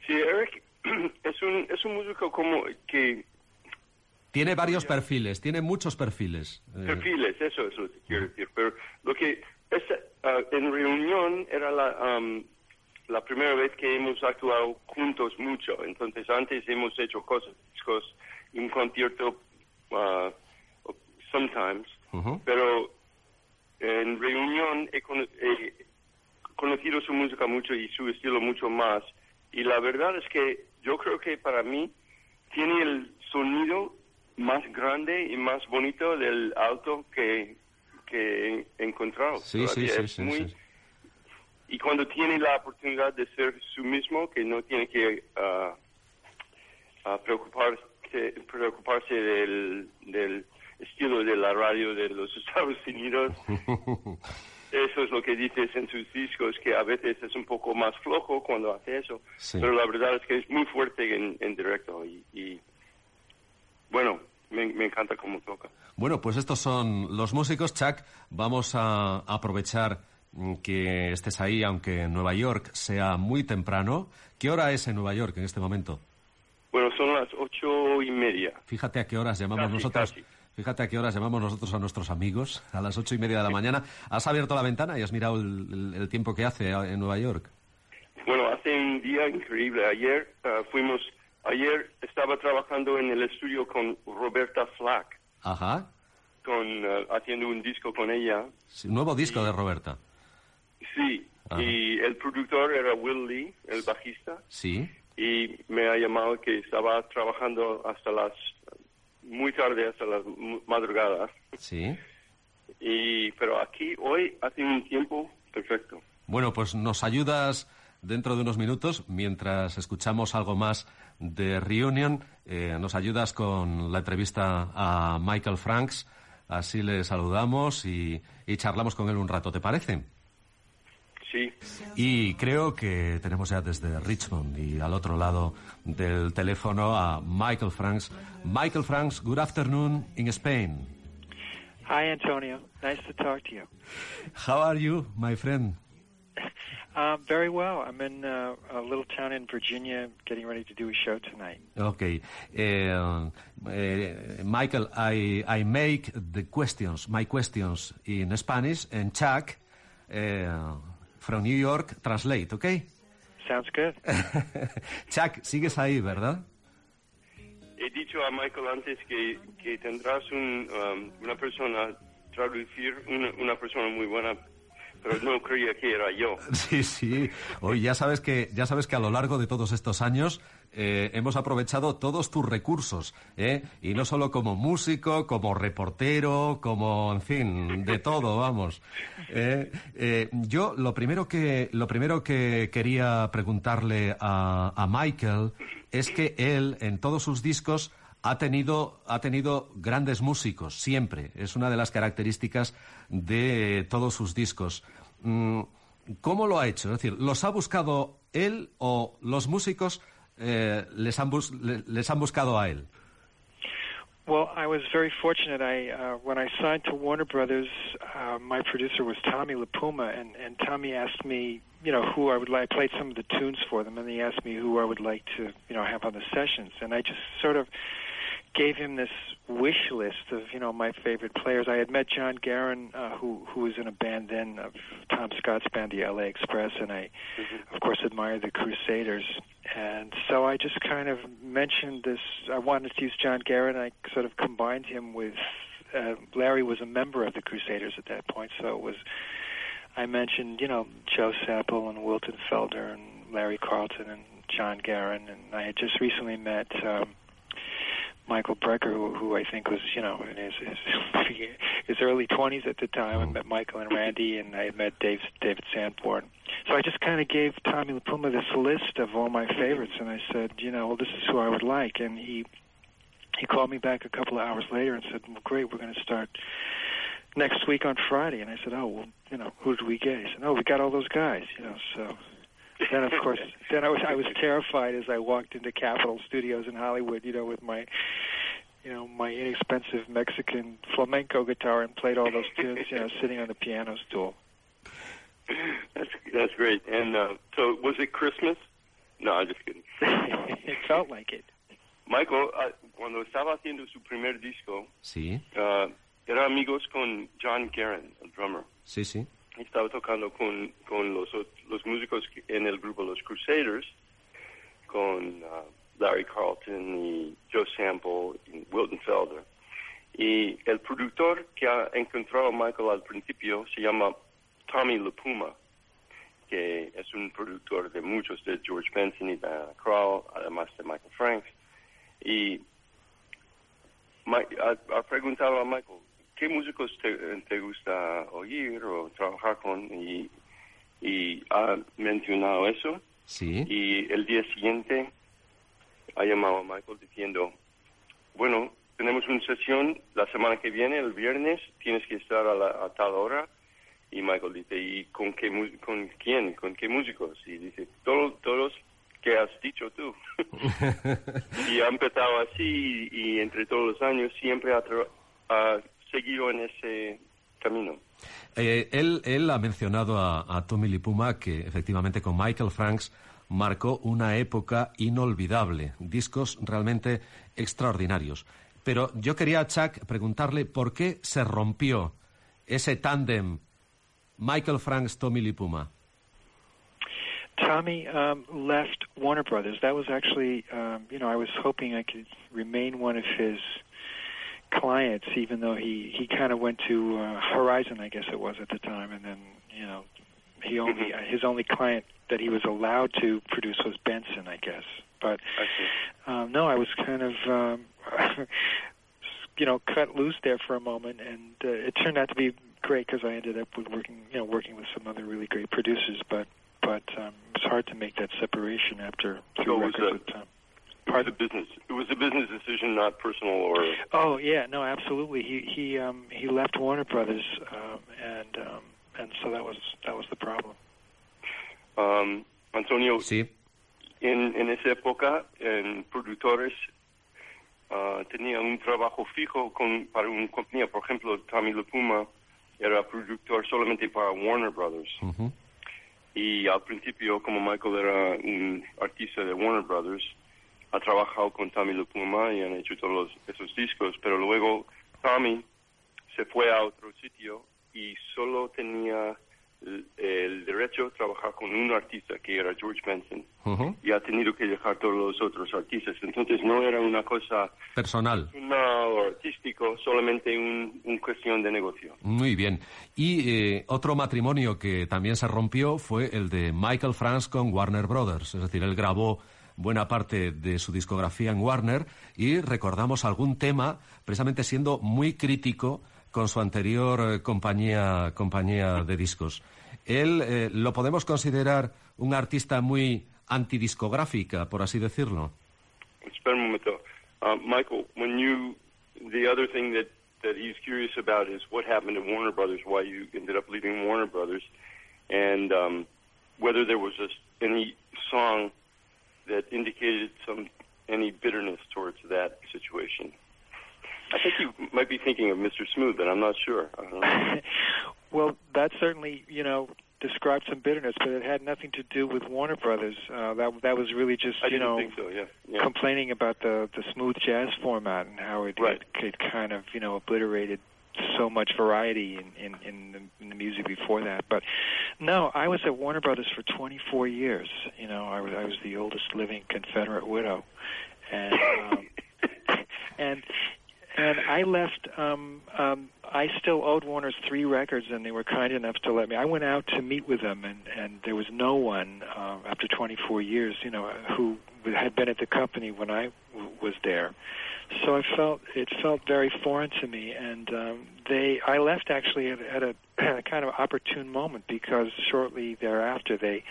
Sí, Eric es un, es un músico como que Tiene varios perfiles, tiene muchos perfiles. Eh, perfiles, eso es lo que quiero decir. Pero lo que es, ah, en reunión era la, am, la primera vez que hemos actuado juntos mucho. Entonces antes hemos hecho cosas, discos, un concierto, ah, sometimes. Pero en reunión he, cono- he conocido su música mucho y su estilo mucho más. Y la verdad es que yo creo que para mí tiene el sonido más grande y más bonito del alto que, que he encontrado. Sí, sí, sí, es muy-. Y cuando tiene la oportunidad de ser su mismo, que no tiene que ah, preocuparse, preocuparse del, del estilo de la radio de los Estados Unidos. Eso es lo que dices en sus discos, que a veces es un poco más flojo cuando hace eso, Sí. pero la verdad es que es muy fuerte en, en directo y, y, bueno, me, me encanta cómo toca. Bueno, pues estos son los músicos. Chuck, vamos a aprovechar que estés ahí, aunque en Nueva York sea muy temprano. ¿Qué hora es en Nueva York en este momento? Bueno, son las ocho y media. Fíjate a qué horas llamamos Casi, nosotros. casi. Fíjate a qué horas llamamos nosotros a nuestros amigos, a las ocho y media de la mañana. ¿Has abierto la ventana y has mirado el, el- el tiempo que hace en Nueva York? Bueno, hace un día increíble. Ayer ah, fuimos, ayer estaba trabajando en el estudio con Roberta Flack, Ajá. con, ah, haciendo un disco con ella. Sí, nuevo disco de Roberta. Sí, Ajá. y el productor era Will Lee, el bajista, Sí. y me ha llamado que estaba trabajando hasta las, muy tarde, hasta las madrugadas. Sí. Y, pero aquí, hoy, hace un tiempo perfecto. Bueno, pues nos ayudas dentro de unos minutos, mientras escuchamos algo más de Reunion, eh, nos ayudas con la entrevista a Michael Franks, así le saludamos y, y charlamos con él un rato, ¿te parece? Sí. Y creo que tenemos ya desde Richmond y al otro lado del teléfono a Michael Franks. Michael Franks, good afternoon in Spain. Hi, Antonio. Nice to talk to you. How are you, my friend? Uh, very well. I'm in uh, a little town in Virginia getting ready to do a show tonight. Okay. Uh, uh, Michael, I, I make the questions, my questions in Spanish, and Chuck uh, from New York translate, okay? Sounds good. Chuck, sigues ahí, ¿verdad? He dicho a Michael antes que, que tendrás un, um, una persona traducir, una, una persona muy buena, pero no creía que era yo. Sí, sí. Hoy ya sabes que ya sabes que a lo largo de todos estos años eh, hemos aprovechado todos tus recursos, ¿eh? y no solo como músico, como reportero, como, en fin, de todo, vamos. Eh, eh, yo lo primero que lo primero que quería preguntarle a, a Michael es que él en todos sus discos ha tenido, ha tenido grandes músicos, siempre. Es una de las características de todos sus discos. Mm, ¿Cómo lo ha hecho? Es decir, ¿los ha buscado él o los músicos eh, les, han bus- le- les han buscado a él? Well, I was very fortunate. I uh, when I signed to Warner Brothers, uh, my producer was Tommy LaPuma, and and Tommy asked me, you know, who I would like. I played some of the tunes for them, and he asked me who I would like to, you know, have on the sessions, and I just sort of gave him this wish list of you know my favorite players. I had met John Guerin, uh, who who was in a band then of Tom Scott's band, the LA Express, and I, of course, admired the Crusaders. And so I just kind of mentioned this. I wanted to use John Guerin. I sort of combined him with uh, Larry was a member of the Crusaders at that point, so it was. I mentioned, you know, Joe Sapple and Wilton Felder and Larry Carlton and John Guerin, and I had just recently met. Um, Michael Brecker, who, who I think was, you know, in his his, his early 20s at the time. I hmm. met Michael and Randy, and I met Dave David Sanborn. So I just kind of gave Tommy LaPuma this list of all my favorites, and I said, you know, well, this is who I would like, and he he called me back a couple of hours later and said, well, great, we're going to start next week on Friday. And I said, oh, well, you know, who did we get? He said, oh, we got all those guys, you know, so. Then of course, then I was I was terrified as I walked into Capitol Studios in Hollywood, you know, with my, you know, my inexpensive Mexican flamenco guitar and played all those tunes, you know, sitting on the piano stool. That's that's great. And uh, so, was it Christmas? No, I'm just kidding. it felt like it. Michael, uh, cuando estaba haciendo su primer disco, Sí, uh, era amigos con John Guerin, el drummer. sí, sí. Estaba tocando con, con los, los músicos en el grupo Los Crusaders, con uh, Larry Carlton y Joe Sample y Wilton Felder. Y el productor que ha encontrado a Michael al principio se llama Tommy LaPuma, que es un productor de muchos, de George Benson y Diana Krall, además de Michael Franks. Y ha, ha preguntado a Michael, ¿qué músicos te, te gusta oír o trabajar con? Y, y ha mencionado eso. Sí. Y el día siguiente ha llamado a Michael diciendo, bueno, tenemos una sesión la semana que viene, el viernes, tienes que estar a, la- a tal hora. Y Michael dice, ¿y con qué con quién? ¿Con qué músicos? Y dice, todos, todos que has dicho tú. y ha empezado así y, y entre todos los años siempre ha, tra- ha seguido en ese camino. Eh, él, él ha mencionado a, a Tommy Lipuma que efectivamente con Michael Franks marcó una época inolvidable, discos realmente extraordinarios. Pero yo quería a Chuck preguntarle por qué se rompió ese tándem Michael Franks Tommy Lipuma. Tommy um, left Warner Brothers. That was actually, um, you know, I was hoping I could remain one of his clients, even though he he kind of went to uh, Horizon, I guess it was at the time, and then you know, he only his only client that he was allowed to produce was Benson, I guess. But um, no, I was kind of. Um, you know, cut loose there for a moment, and uh, it turned out to be great because I ended up with working, you know, working with some other really great producers. But but um, it was hard to make that separation after three So records a- with Tom. It business. It was a business decision, not personal or. Oh yeah, no, absolutely. He he um, he left Warner Brothers, um, and um, and so that was that was the problem. Um, Antonio, sí. en, en esa época, en productores ah, tenía un trabajo fijo con, para una compañía. Por ejemplo, Tommy Lepuma era productor solamente para Warner Brothers. Y al principio, como Michael era un artista de Warner Brothers, ha trabajado con Tommy LaPuma y han hecho todos los- esos discos, pero luego Tommy se fue a otro sitio y solo tenía el, el derecho a trabajar con un artista que era George Benson y ha tenido que dejar todos los otros artistas. Entonces no era una cosa Personal. o artístico, solamente un, un cuestión de negocio. Muy bien. Y eh, otro matrimonio que también se rompió fue el de Michael Franks con Warner Brothers. Es decir, él grabó buena parte de su discografía en Warner y recordamos algún tema precisamente siendo muy crítico con su anterior eh, compañía, compañía de discos. Él eh, lo podemos considerar un artista muy antidiscográfica, por así decirlo. Espera un momento. Uh, Michael, when you, the other thing that, that he's curious about is what happened to Warner Brothers, why you ended up leaving Warner Brothers, and um, whether there was a, Smooth, but I'm not sure. I don't know. Well, that certainly, you know, described some bitterness, but it had nothing to do with Warner Brothers. Uh, that that was really just, I you know, so. Yeah. yeah. complaining about the the smooth jazz format and how it, it, it kind of, you know, obliterated so much variety in in in the, in the music before that. But no, I was at Warner Brothers for 24 years. You know, I was I was the oldest living Confederate widow, and um, and and I left. Um, um, I still owed Warner's three records, and they were kind enough to let me. I went out to meet with them, and and there was no one uh, after 24 years, you know, who had been at the company when I was there. So I felt it felt very foreign to me, and um, they I left actually at, at a, a kind of opportune moment because shortly thereafter they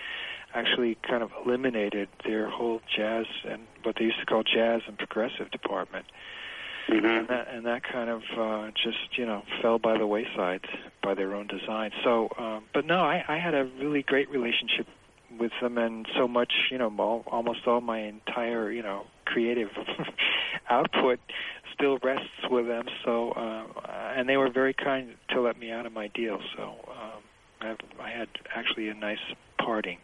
actually kind of eliminated their whole jazz and what they used to call jazz and progressive department. And, that, and that kind of uh, just you know fell by the wayside by their own design. So, um, but no, I, I had a really great relationship with them, and so much you know all, almost all my entire you know creative output still rests with them. So, uh, and they were very kind to let me out of my deal. So, um, I, I had actually a nice parting.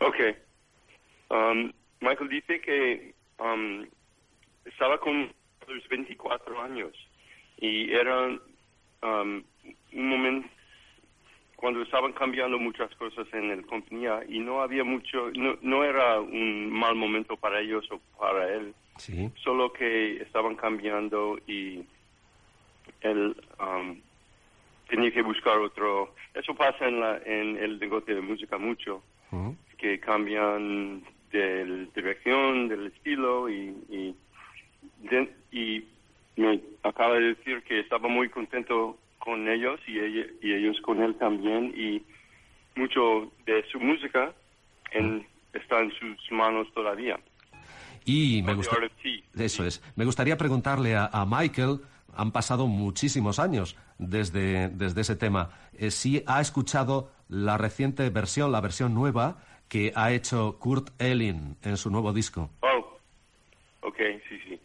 Ok. Um, Michael dice que um, estaba con los 24 años y era um, un momento cuando estaban cambiando muchas cosas en la compañía y no había mucho, no, no era un mal momento para ellos o para él, Sí. solo que estaban cambiando y él um, tenía que buscar otro. Eso pasa en, la, en el negocio de música mucho, que cambian de dirección, del estilo y, y, de- y me acaba de decir que estaba muy contento con ellos y, ella- y ellos con él también y mucho de su música en, está en sus manos todavía. Y me gusta... Eso es. Me gustaría preguntarle a, a Michael, han pasado muchísimos años desde, desde ese tema, eh, si ha escuchado la reciente versión, la versión nueva que ha hecho Kurt Elling en su nuevo disco. Oh, okay, sí, sí.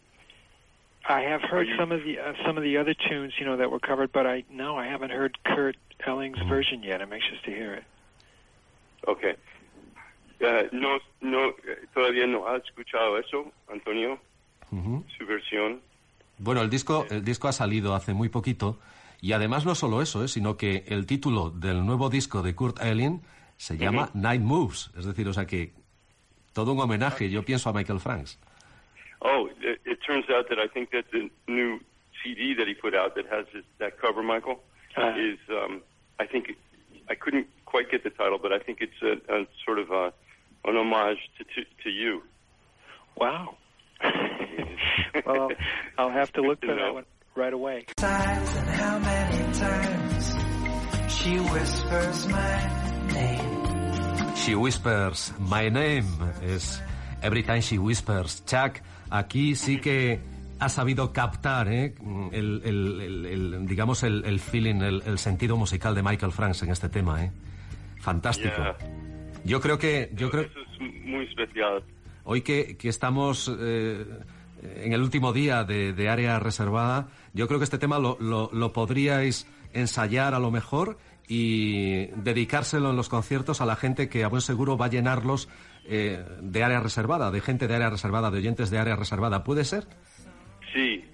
I have heard some of the uh, some of the other tunes, you know, that were covered, but I no, I haven't heard Kurt Elling's version yet. I'm anxious to hear it. Okay. Eh, no, no, todavía no ha escuchado eso, Antonio, Ujú. su versión. Bueno, el disco, el disco ha salido hace muy poquito y además no solo eso, ¿eh? sino que el título del nuevo disco de Kurt Elling se llama Night Moves, es decir, o sea que todo un homenaje, yo pienso a Michael Franks. Oh, it, it turns out that I think that the new CD that he put out that has his, that cover, Michael, Uh-huh. is um, I think I couldn't quite get the title, but I think it's a, a sort of a, an homage to, to to you. Wow. well, I'll have to look for You that one right away. times and how many times she whispers my name. She Whispers My Name is Every Time She Whispers. Chuck, aquí sí que ha sabido captar ¿eh? el, el- el- el- digamos el, el feeling, el, el sentido musical de Michael Franks en este tema. ¿eh? Fantástico. Yeah. Yo creo que yo creo Eso es muy especial. hoy que, que estamos eh, en el último día de, de área reservada, yo creo que este tema lo, lo- lo podríais ensayar a lo mejor y dedicárselo en los conciertos a la gente que a buen seguro va a llenarlos eh, de área reservada, de gente de área reservada, de oyentes de área reservada. ¿Puede ser? Sí,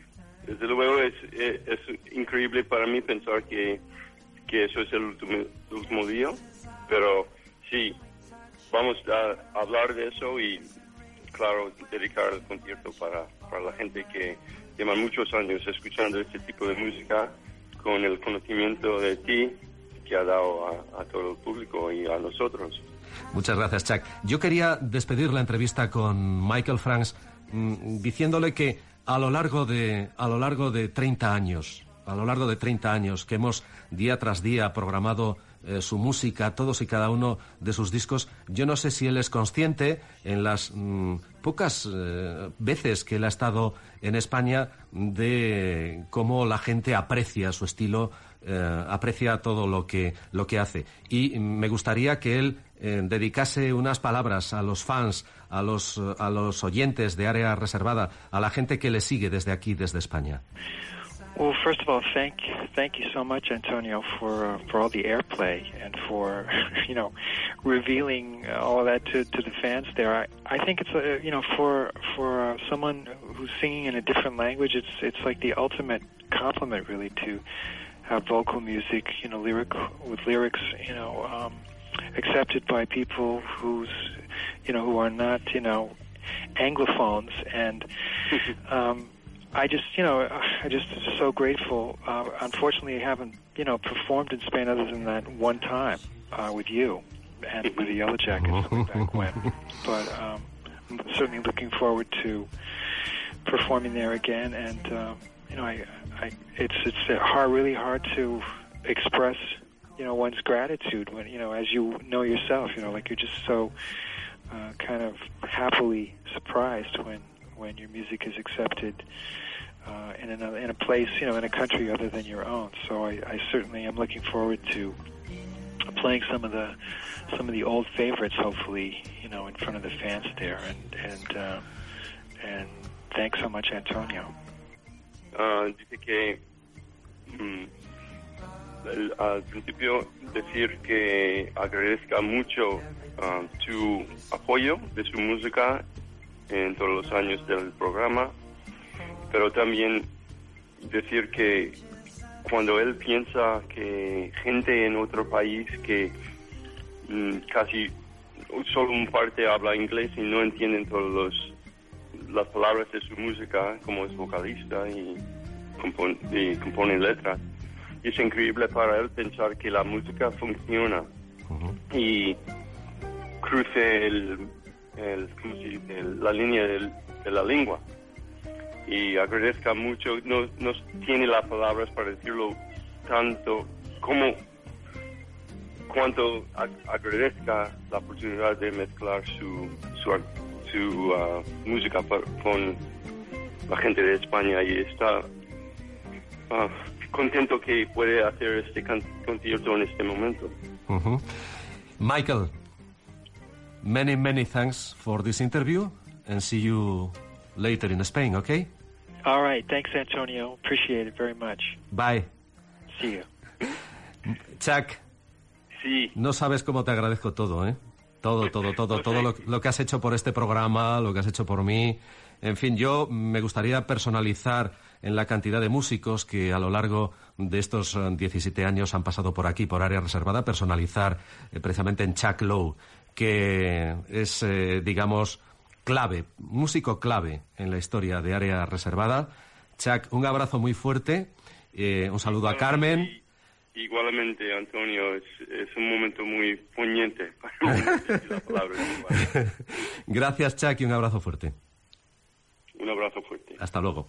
desde luego es, es, es increíble para mí pensar que, que eso es el último, día, pero sí, vamos a hablar de eso y, claro, dedicar el concierto para, para la gente que lleva muchos años escuchando este tipo de música con el conocimiento de ti que ha dado a todo el público y a nosotros. Muchas gracias, Chuck. Yo quería despedir la entrevista con Michael Franks mm, diciéndole que a lo largo de a lo largo de 30 años, a lo largo de 30 años que hemos día tras día programado eh, su música, todos y cada uno de sus discos, yo no sé si él es consciente en las mm, pocas eh, veces que él ha estado en España de cómo la gente aprecia su estilo, eh, aprecia todo lo que, lo que hace. Y me gustaría que él eh, dedicase unas palabras a los fans, a los, a los oyentes de área reservada, a la gente que le sigue desde aquí, desde España. Well, first of all, thank thank you so much, Antonio, for uh, for all the airplay and for you know revealing all that to, to the fans there. I, I think it's uh, you know for for uh, someone who's singing in a different language, it's it's like the ultimate compliment, really, to have vocal music, you know, lyric with lyrics, you know, um, accepted by people who's you know who are not you know anglophones and. Um, I just, you know, I just so grateful. Uh, unfortunately, I haven't, you know, performed in Spain other than that one time uh, with you and with the Yellow Jackets back when. But um, I'm certainly looking forward to performing there again, and um, you know, I, I, it's it's hard, really hard to express, you know, one's gratitude when you know, as you know yourself, you know, like you're just so uh, kind of happily surprised when when your music is accepted uh, in another in a place, you know, in a country other than your own. So I, I certainly am looking forward to playing some of the some of the old favorites, hopefully, you know, in front of the fans there. And and uh, and thanks so much, Antonio. Ah, dice que mm, al principio decir que agradezca mucho ah, tu apoyo de su música en todos los años del programa, pero también decir que cuando él piensa que gente en otro país que mm, casi solo un parte habla inglés y no entienden todos los las palabras de su música como es vocalista y, compon- y compone letras. Y es increíble para él pensar que la música funciona y cruce el, el-. El- la línea del- de la lengua. Y agradezca mucho, no, no tiene las palabras para decirlo tanto como cuanto ag- agradezca la oportunidad de mezclar su, su, su ah, música par- con la gente de España y está ah, contento que puede hacer este concierto en este momento. Mhm. Michael, many, many thanks for this interview and see you later in Spain, okay? All right, thanks, Antonio. Appreciate it very much. Bye. See you. Chuck. Sí. No sabes cómo te agradezco todo, ¿eh? Todo, todo, todo, todo lo, lo que has hecho por este programa, lo que has hecho por mí. En fin, yo me gustaría personalizar en la cantidad de músicos que a lo largo de estos eh, 17 años han pasado por aquí, por área reservada, personalizar eh, precisamente en Chuck Lowe, que es, eh, digamos, clave, músico clave en la historia de área reservada. Chuck, un abrazo muy fuerte, eh, un saludo a Carmen. Igualmente, Antonio, es, es un momento muy igual. Gracias, Chuck, y un abrazo fuerte. Un abrazo fuerte. Hasta luego.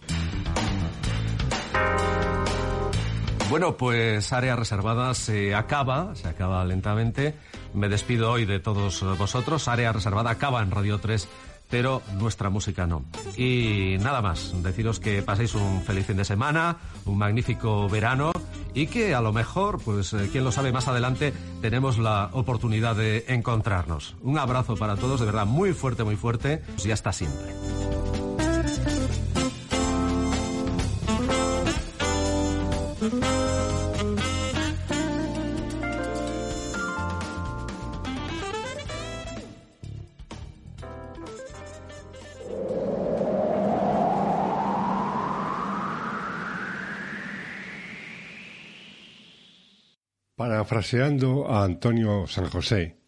Bueno, pues área reservada se acaba, se acaba lentamente. Me despido hoy de todos vosotros. Área reservada acaba en Radio 3, pero nuestra música no. Y nada más, deciros que paséis un feliz fin de semana, un magnífico verano y que a lo mejor, pues eh, quién lo sabe, más adelante tenemos la oportunidad de encontrarnos. Un abrazo para todos, de verdad, muy fuerte, muy fuerte y hasta siempre. Parafraseando a Antonio San José,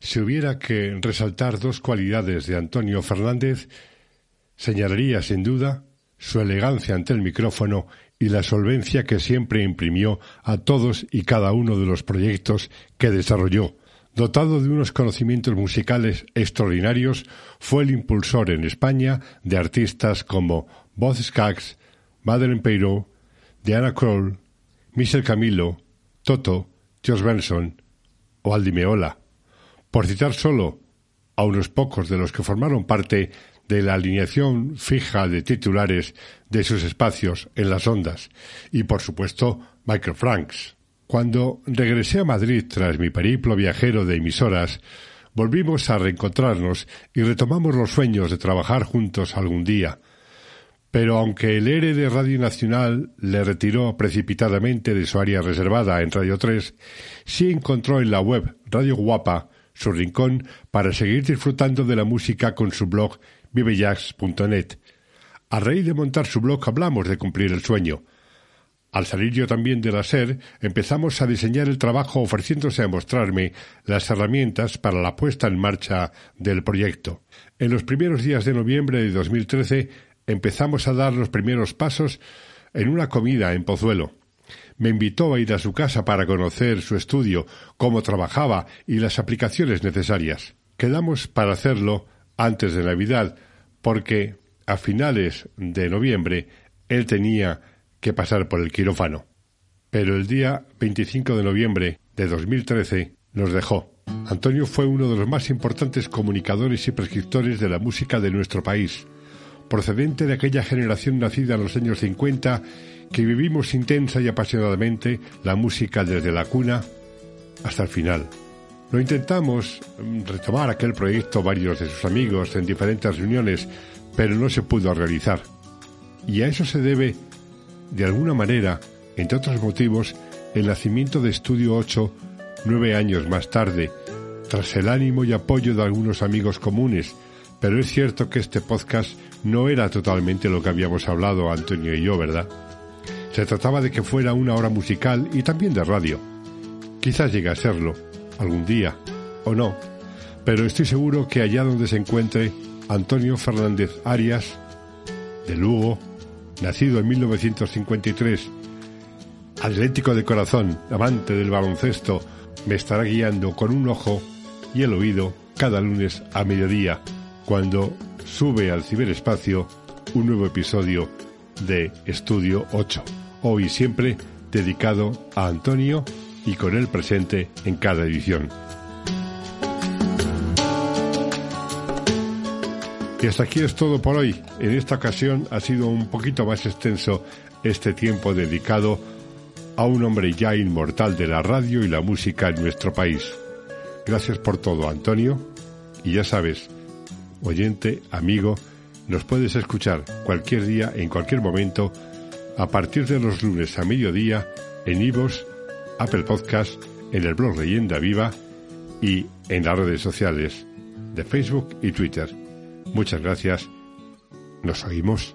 si hubiera que resaltar dos cualidades de Antonio Fernández, señalaría sin duda su elegancia ante el micrófono y la solvencia que siempre imprimió a todos y cada uno de los proyectos que desarrolló. Dotado de unos conocimientos musicales extraordinarios, fue el impulsor en España de artistas como Boz Scaggs, Madeleine Peiro, Diana Kroll, Michel Camilo, Toto, George Benson o Aldi Meola, por citar solo a unos pocos de los que formaron parte de la alineación fija de titulares de sus espacios en las ondas, y por supuesto Michael Franks. Cuando regresé a Madrid tras mi periplo viajero de emisoras, volvimos a reencontrarnos y retomamos los sueños de trabajar juntos algún día. Pero aunque el ERE de Radio Nacional le retiró precipitadamente de su área reservada en Radio 3, sí encontró en la web Radio Guapa su rincón para seguir disfrutando de la música con su blog vivejazz.net. A raíz de montar su blog hablamos de cumplir el sueño. Al salir yo también de la SER, empezamos a diseñar el trabajo ofreciéndose a mostrarme las herramientas para la puesta en marcha del proyecto. En los primeros días de noviembre de 2013 empezamos a dar los primeros pasos en una comida en Pozuelo. Me invitó a ir a su casa para conocer su estudio, cómo trabajaba y las aplicaciones necesarias. Quedamos para hacerlo antes de Navidad, porque a finales de noviembre él tenía que pasar por el quirófano. Pero el día 25 de noviembre de 2013 nos dejó. Antonio fue uno de los más importantes comunicadores y prescriptores de la música de nuestro país, procedente de aquella generación nacida en los años 50 que vivimos intensa y apasionadamente la música desde la cuna hasta el final. Lo intentamos mm, retomar aquel proyecto varios de sus amigos en diferentes reuniones, pero no se pudo realizar. Y a eso se debe, de alguna manera, entre otros motivos, el nacimiento de Estudio 8 nueve años más tarde, tras el ánimo y apoyo de algunos amigos comunes, pero es cierto que este podcast no era totalmente lo que habíamos hablado Antonio y yo, ¿verdad? Se trataba de que fuera una hora musical y también de radio. Quizás llegue a serlo, algún día, o no, pero estoy seguro que allá donde se encuentre Antonio Fernández Arias, de Lugo, nacido en 1953, atlético de corazón, amante del baloncesto, me estará guiando con un ojo y el oído cada lunes a mediodía, cuando sube al ciberespacio un nuevo episodio de Estudio 8. Hoy siempre dedicado a Antonio y con él presente en cada edición. Y hasta aquí es todo por hoy. En esta ocasión ha sido un poquito más extenso este tiempo dedicado a un hombre ya inmortal de la radio y la música en nuestro país. Gracias por todo, Antonio. Y ya sabes, oyente, amigo, nos puedes escuchar cualquier día, en cualquier momento, a partir de los lunes a mediodía, en Ivos, Apple Podcast, en el blog Leyenda Viva y en las redes sociales de Facebook y Twitter. Muchas gracias. Nos oímos.